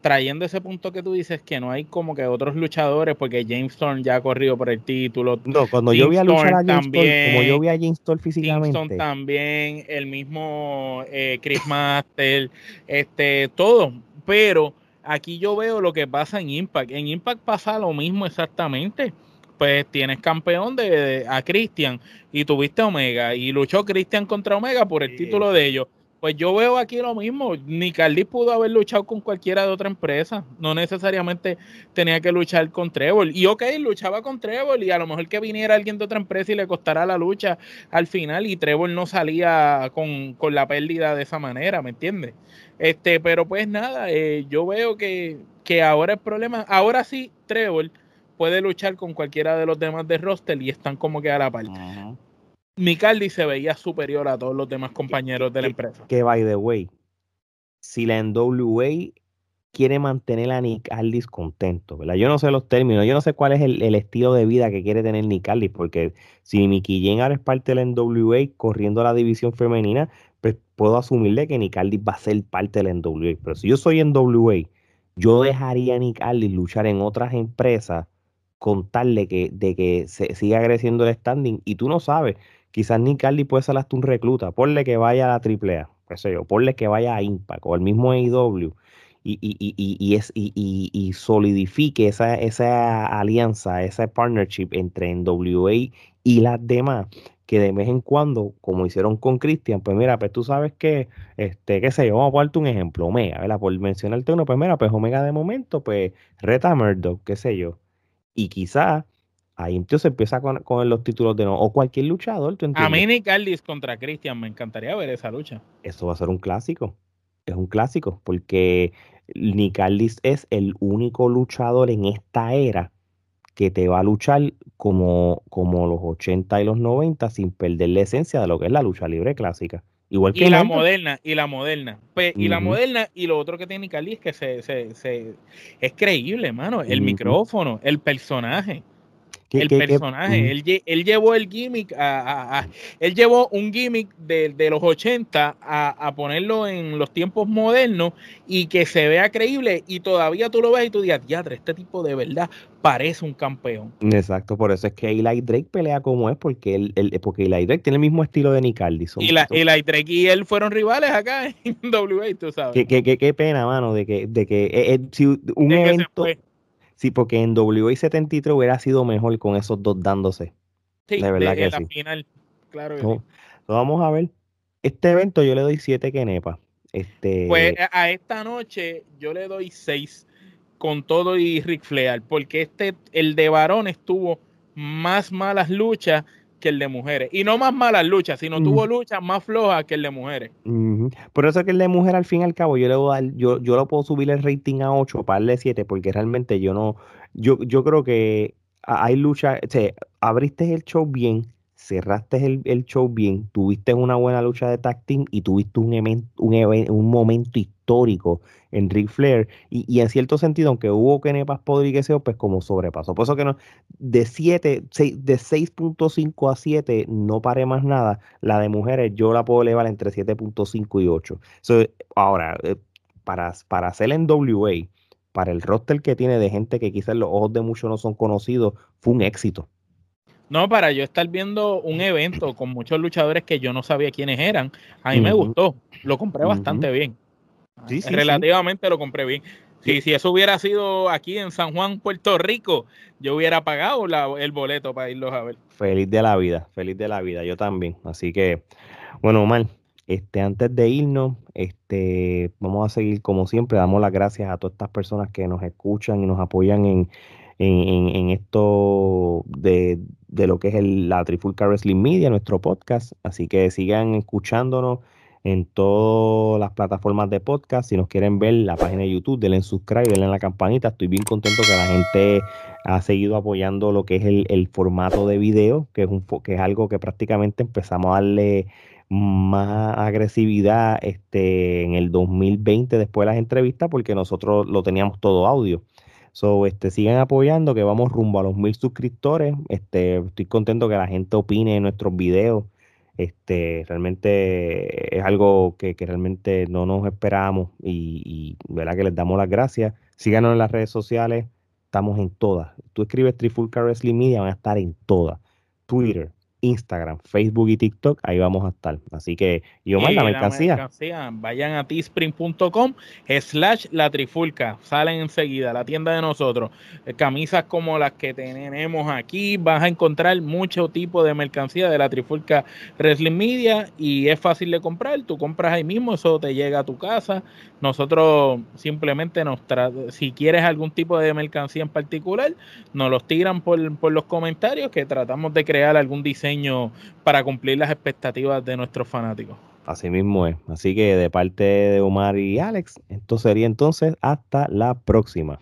trayendo ese punto que tú dices, que no hay como que otros luchadores, porque James Storm ya ha corrido por el título. No, cuando yo vi a luchar a James también, como yo vi a James Storm físicamente. James también, el mismo eh, Chris Master, este, todo. Pero aquí yo veo lo que pasa en Impact. En Impact pasa lo mismo exactamente pues tienes campeón de, a Christian y tuviste Omega y luchó Christian contra Omega por el título de ellos. Pues yo veo aquí lo mismo. Nicardi pudo haber luchado con cualquiera de otra empresa. No necesariamente tenía que luchar con Trevor. Y ok, luchaba con Trevor y a lo mejor que viniera alguien de otra empresa y le costara la lucha al final y Trevor no salía con, la pérdida de esa manera, ¿me entiendes? Este, pero pues nada, eh, yo veo que, que ahora el problema, ahora sí, Trevor puede luchar con cualquiera de los demás de roster y están como que a la par. Se veía superior a todos los demás compañeros de la empresa. Que by the way, si la NWA quiere mantener a Nick contento, ¿verdad? Yo no sé los términos, yo no sé cuál es el, estilo de vida que quiere tener Nick porque si Mickey Jane ahora es parte de la NWA corriendo la división femenina, pues puedo asumirle que Nick va a ser parte de la NWA. Pero si yo soy NWA, yo dejaría a Nick luchar en otras empresas contarle que, de que se siga creciendo el standing y tú no sabes, quizás Nick Carly puede ser hasta un recluta, ponle que vaya a la AAA, qué sé yo, ponle que vaya a Impact o al mismo AEW y, y, y, y, y, solidifique esa, esa alianza, esa partnership entre NWA y las demás, que de vez en cuando, como hicieron con Christian, pues mira, pues tú sabes que, este, qué sé yo, vamos a ponerte un ejemplo, Omega, ¿verdad? Por mencionarte uno, pues mira, pues Omega de momento, pues reta Murdoch, qué sé yo, y quizá ahí entonces empieza con, con los títulos de no, o cualquier luchador. ¿tú a mí Nick contra Christian, me encantaría ver esa lucha. Eso va a ser un clásico. Es un clásico, porque Nick es el único luchador en esta era que te va a luchar como, como los 80 y los 90 sin perder la esencia de lo que es la lucha libre clásica. Igual que y la moderna, y la moderna. Pues, y la moderna, y lo otro que tiene Cali es que se, se, se es creíble, hermano. El micrófono, el personaje el personaje. él, él, llevó el gimmick a, él llevó un gimmick de, de los 80 a, a, ponerlo en los tiempos modernos y que se vea creíble y todavía tú lo ves y tú digas, diadre, este tipo de verdad parece un campeón. Exacto, por eso es que Eli Drake pelea como es, porque él, él porque Eli Drake tiene el mismo estilo de Nick Y la, Eli Drake y él fueron rivales acá en WA, tú sabes. Qué, qué, qué, pena, mano, de que, de que eh, eh, si un evento Sí, porque en WI 73 hubiera sido mejor con esos dos dándose. Sí, de verdad que la final, claro. vamos a ver. Este evento yo le doy 7 quenepas. Este... Pues a esta noche yo le doy 6 con todo y Rick Flair, porque este, el de varones tuvo más malas luchas que el de mujeres. Y no más malas luchas, sino tuvo luchas más flojas que el de mujeres. Por eso que el de mujer al fin y al cabo, yo le voy a dar, yo, yo lo puedo subir el rating a 8 para darle 7, porque realmente yo no, yo, yo creo que hay o sea, abriste el show bien, cerraste el, show bien, tuviste una buena lucha de tag team y tuviste un, un, un momento histórico en Ric Flair. Y, en cierto sentido, aunque hubo kenepas podriqueseo, pues como sobrepasó. Por eso que no, de 7, de 6.5 a 7 no pare más nada. La de mujeres yo la puedo elevar entre 7.5 y 8. ahora, eh, para, para hacer en WA, para el roster que tiene de gente que quizás los ojos de muchos no son conocidos, fue un éxito. No, para yo estar viendo un evento con muchos luchadores que yo no sabía quiénes eran, a mí me gustó. Lo compré bastante bien. Relativamente lo compré bien. Si, si eso hubiera sido aquí en San Juan, Puerto Rico, yo hubiera pagado el boleto para irlos a ver. Feliz de la vida, feliz de la vida, yo también. Así que, bueno, Omar, este, antes de irnos, este, vamos a seguir como siempre, damos las gracias a todas estas personas que nos escuchan y nos apoyan en, en, esto de, lo que es el, la Trifulca Wrestling Media, nuestro podcast. Así que sigan escuchándonos en todas las plataformas de podcast. Si nos quieren ver la página de YouTube, denle en subscribe, denle en la campanita. Estoy bien contento que la gente ha seguido apoyando lo que es el, formato de video, que es, un, que es algo que prácticamente empezamos a darle más agresividad este, en el 2020 después de las entrevistas porque nosotros lo teníamos todo audio. So, este, sigan apoyando, que vamos rumbo a los mil suscriptores. Este, estoy contento que la gente opine en nuestros videos. Este, realmente es algo que, realmente no nos esperábamos y, y ¿verdad? que les damos las gracias. Síganos en las redes sociales, estamos en todas. Tú escribes Trifulca Wrestling Media, van a estar en todas. Twitter, Instagram, Facebook y TikTok, ahí vamos a estar. Así que, y Omar, la mercancía. Vayan a teespring.com slash la trifulca. Salen enseguida, la tienda de nosotros. Eh, camisas como las que tenemos aquí. Vas a encontrar mucho tipo de mercancía de la trifulca Wrestling Media y es fácil de comprar. Tú compras ahí mismo, eso te llega a tu casa. Nosotros simplemente nos si quieres algún tipo de mercancía en particular, nos los tiran por, por los comentarios que tratamos de crear algún para cumplir las expectativas de nuestros fanáticos. Así mismo es. Así que de parte de Omar y Alex, esto sería entonces hasta la próxima.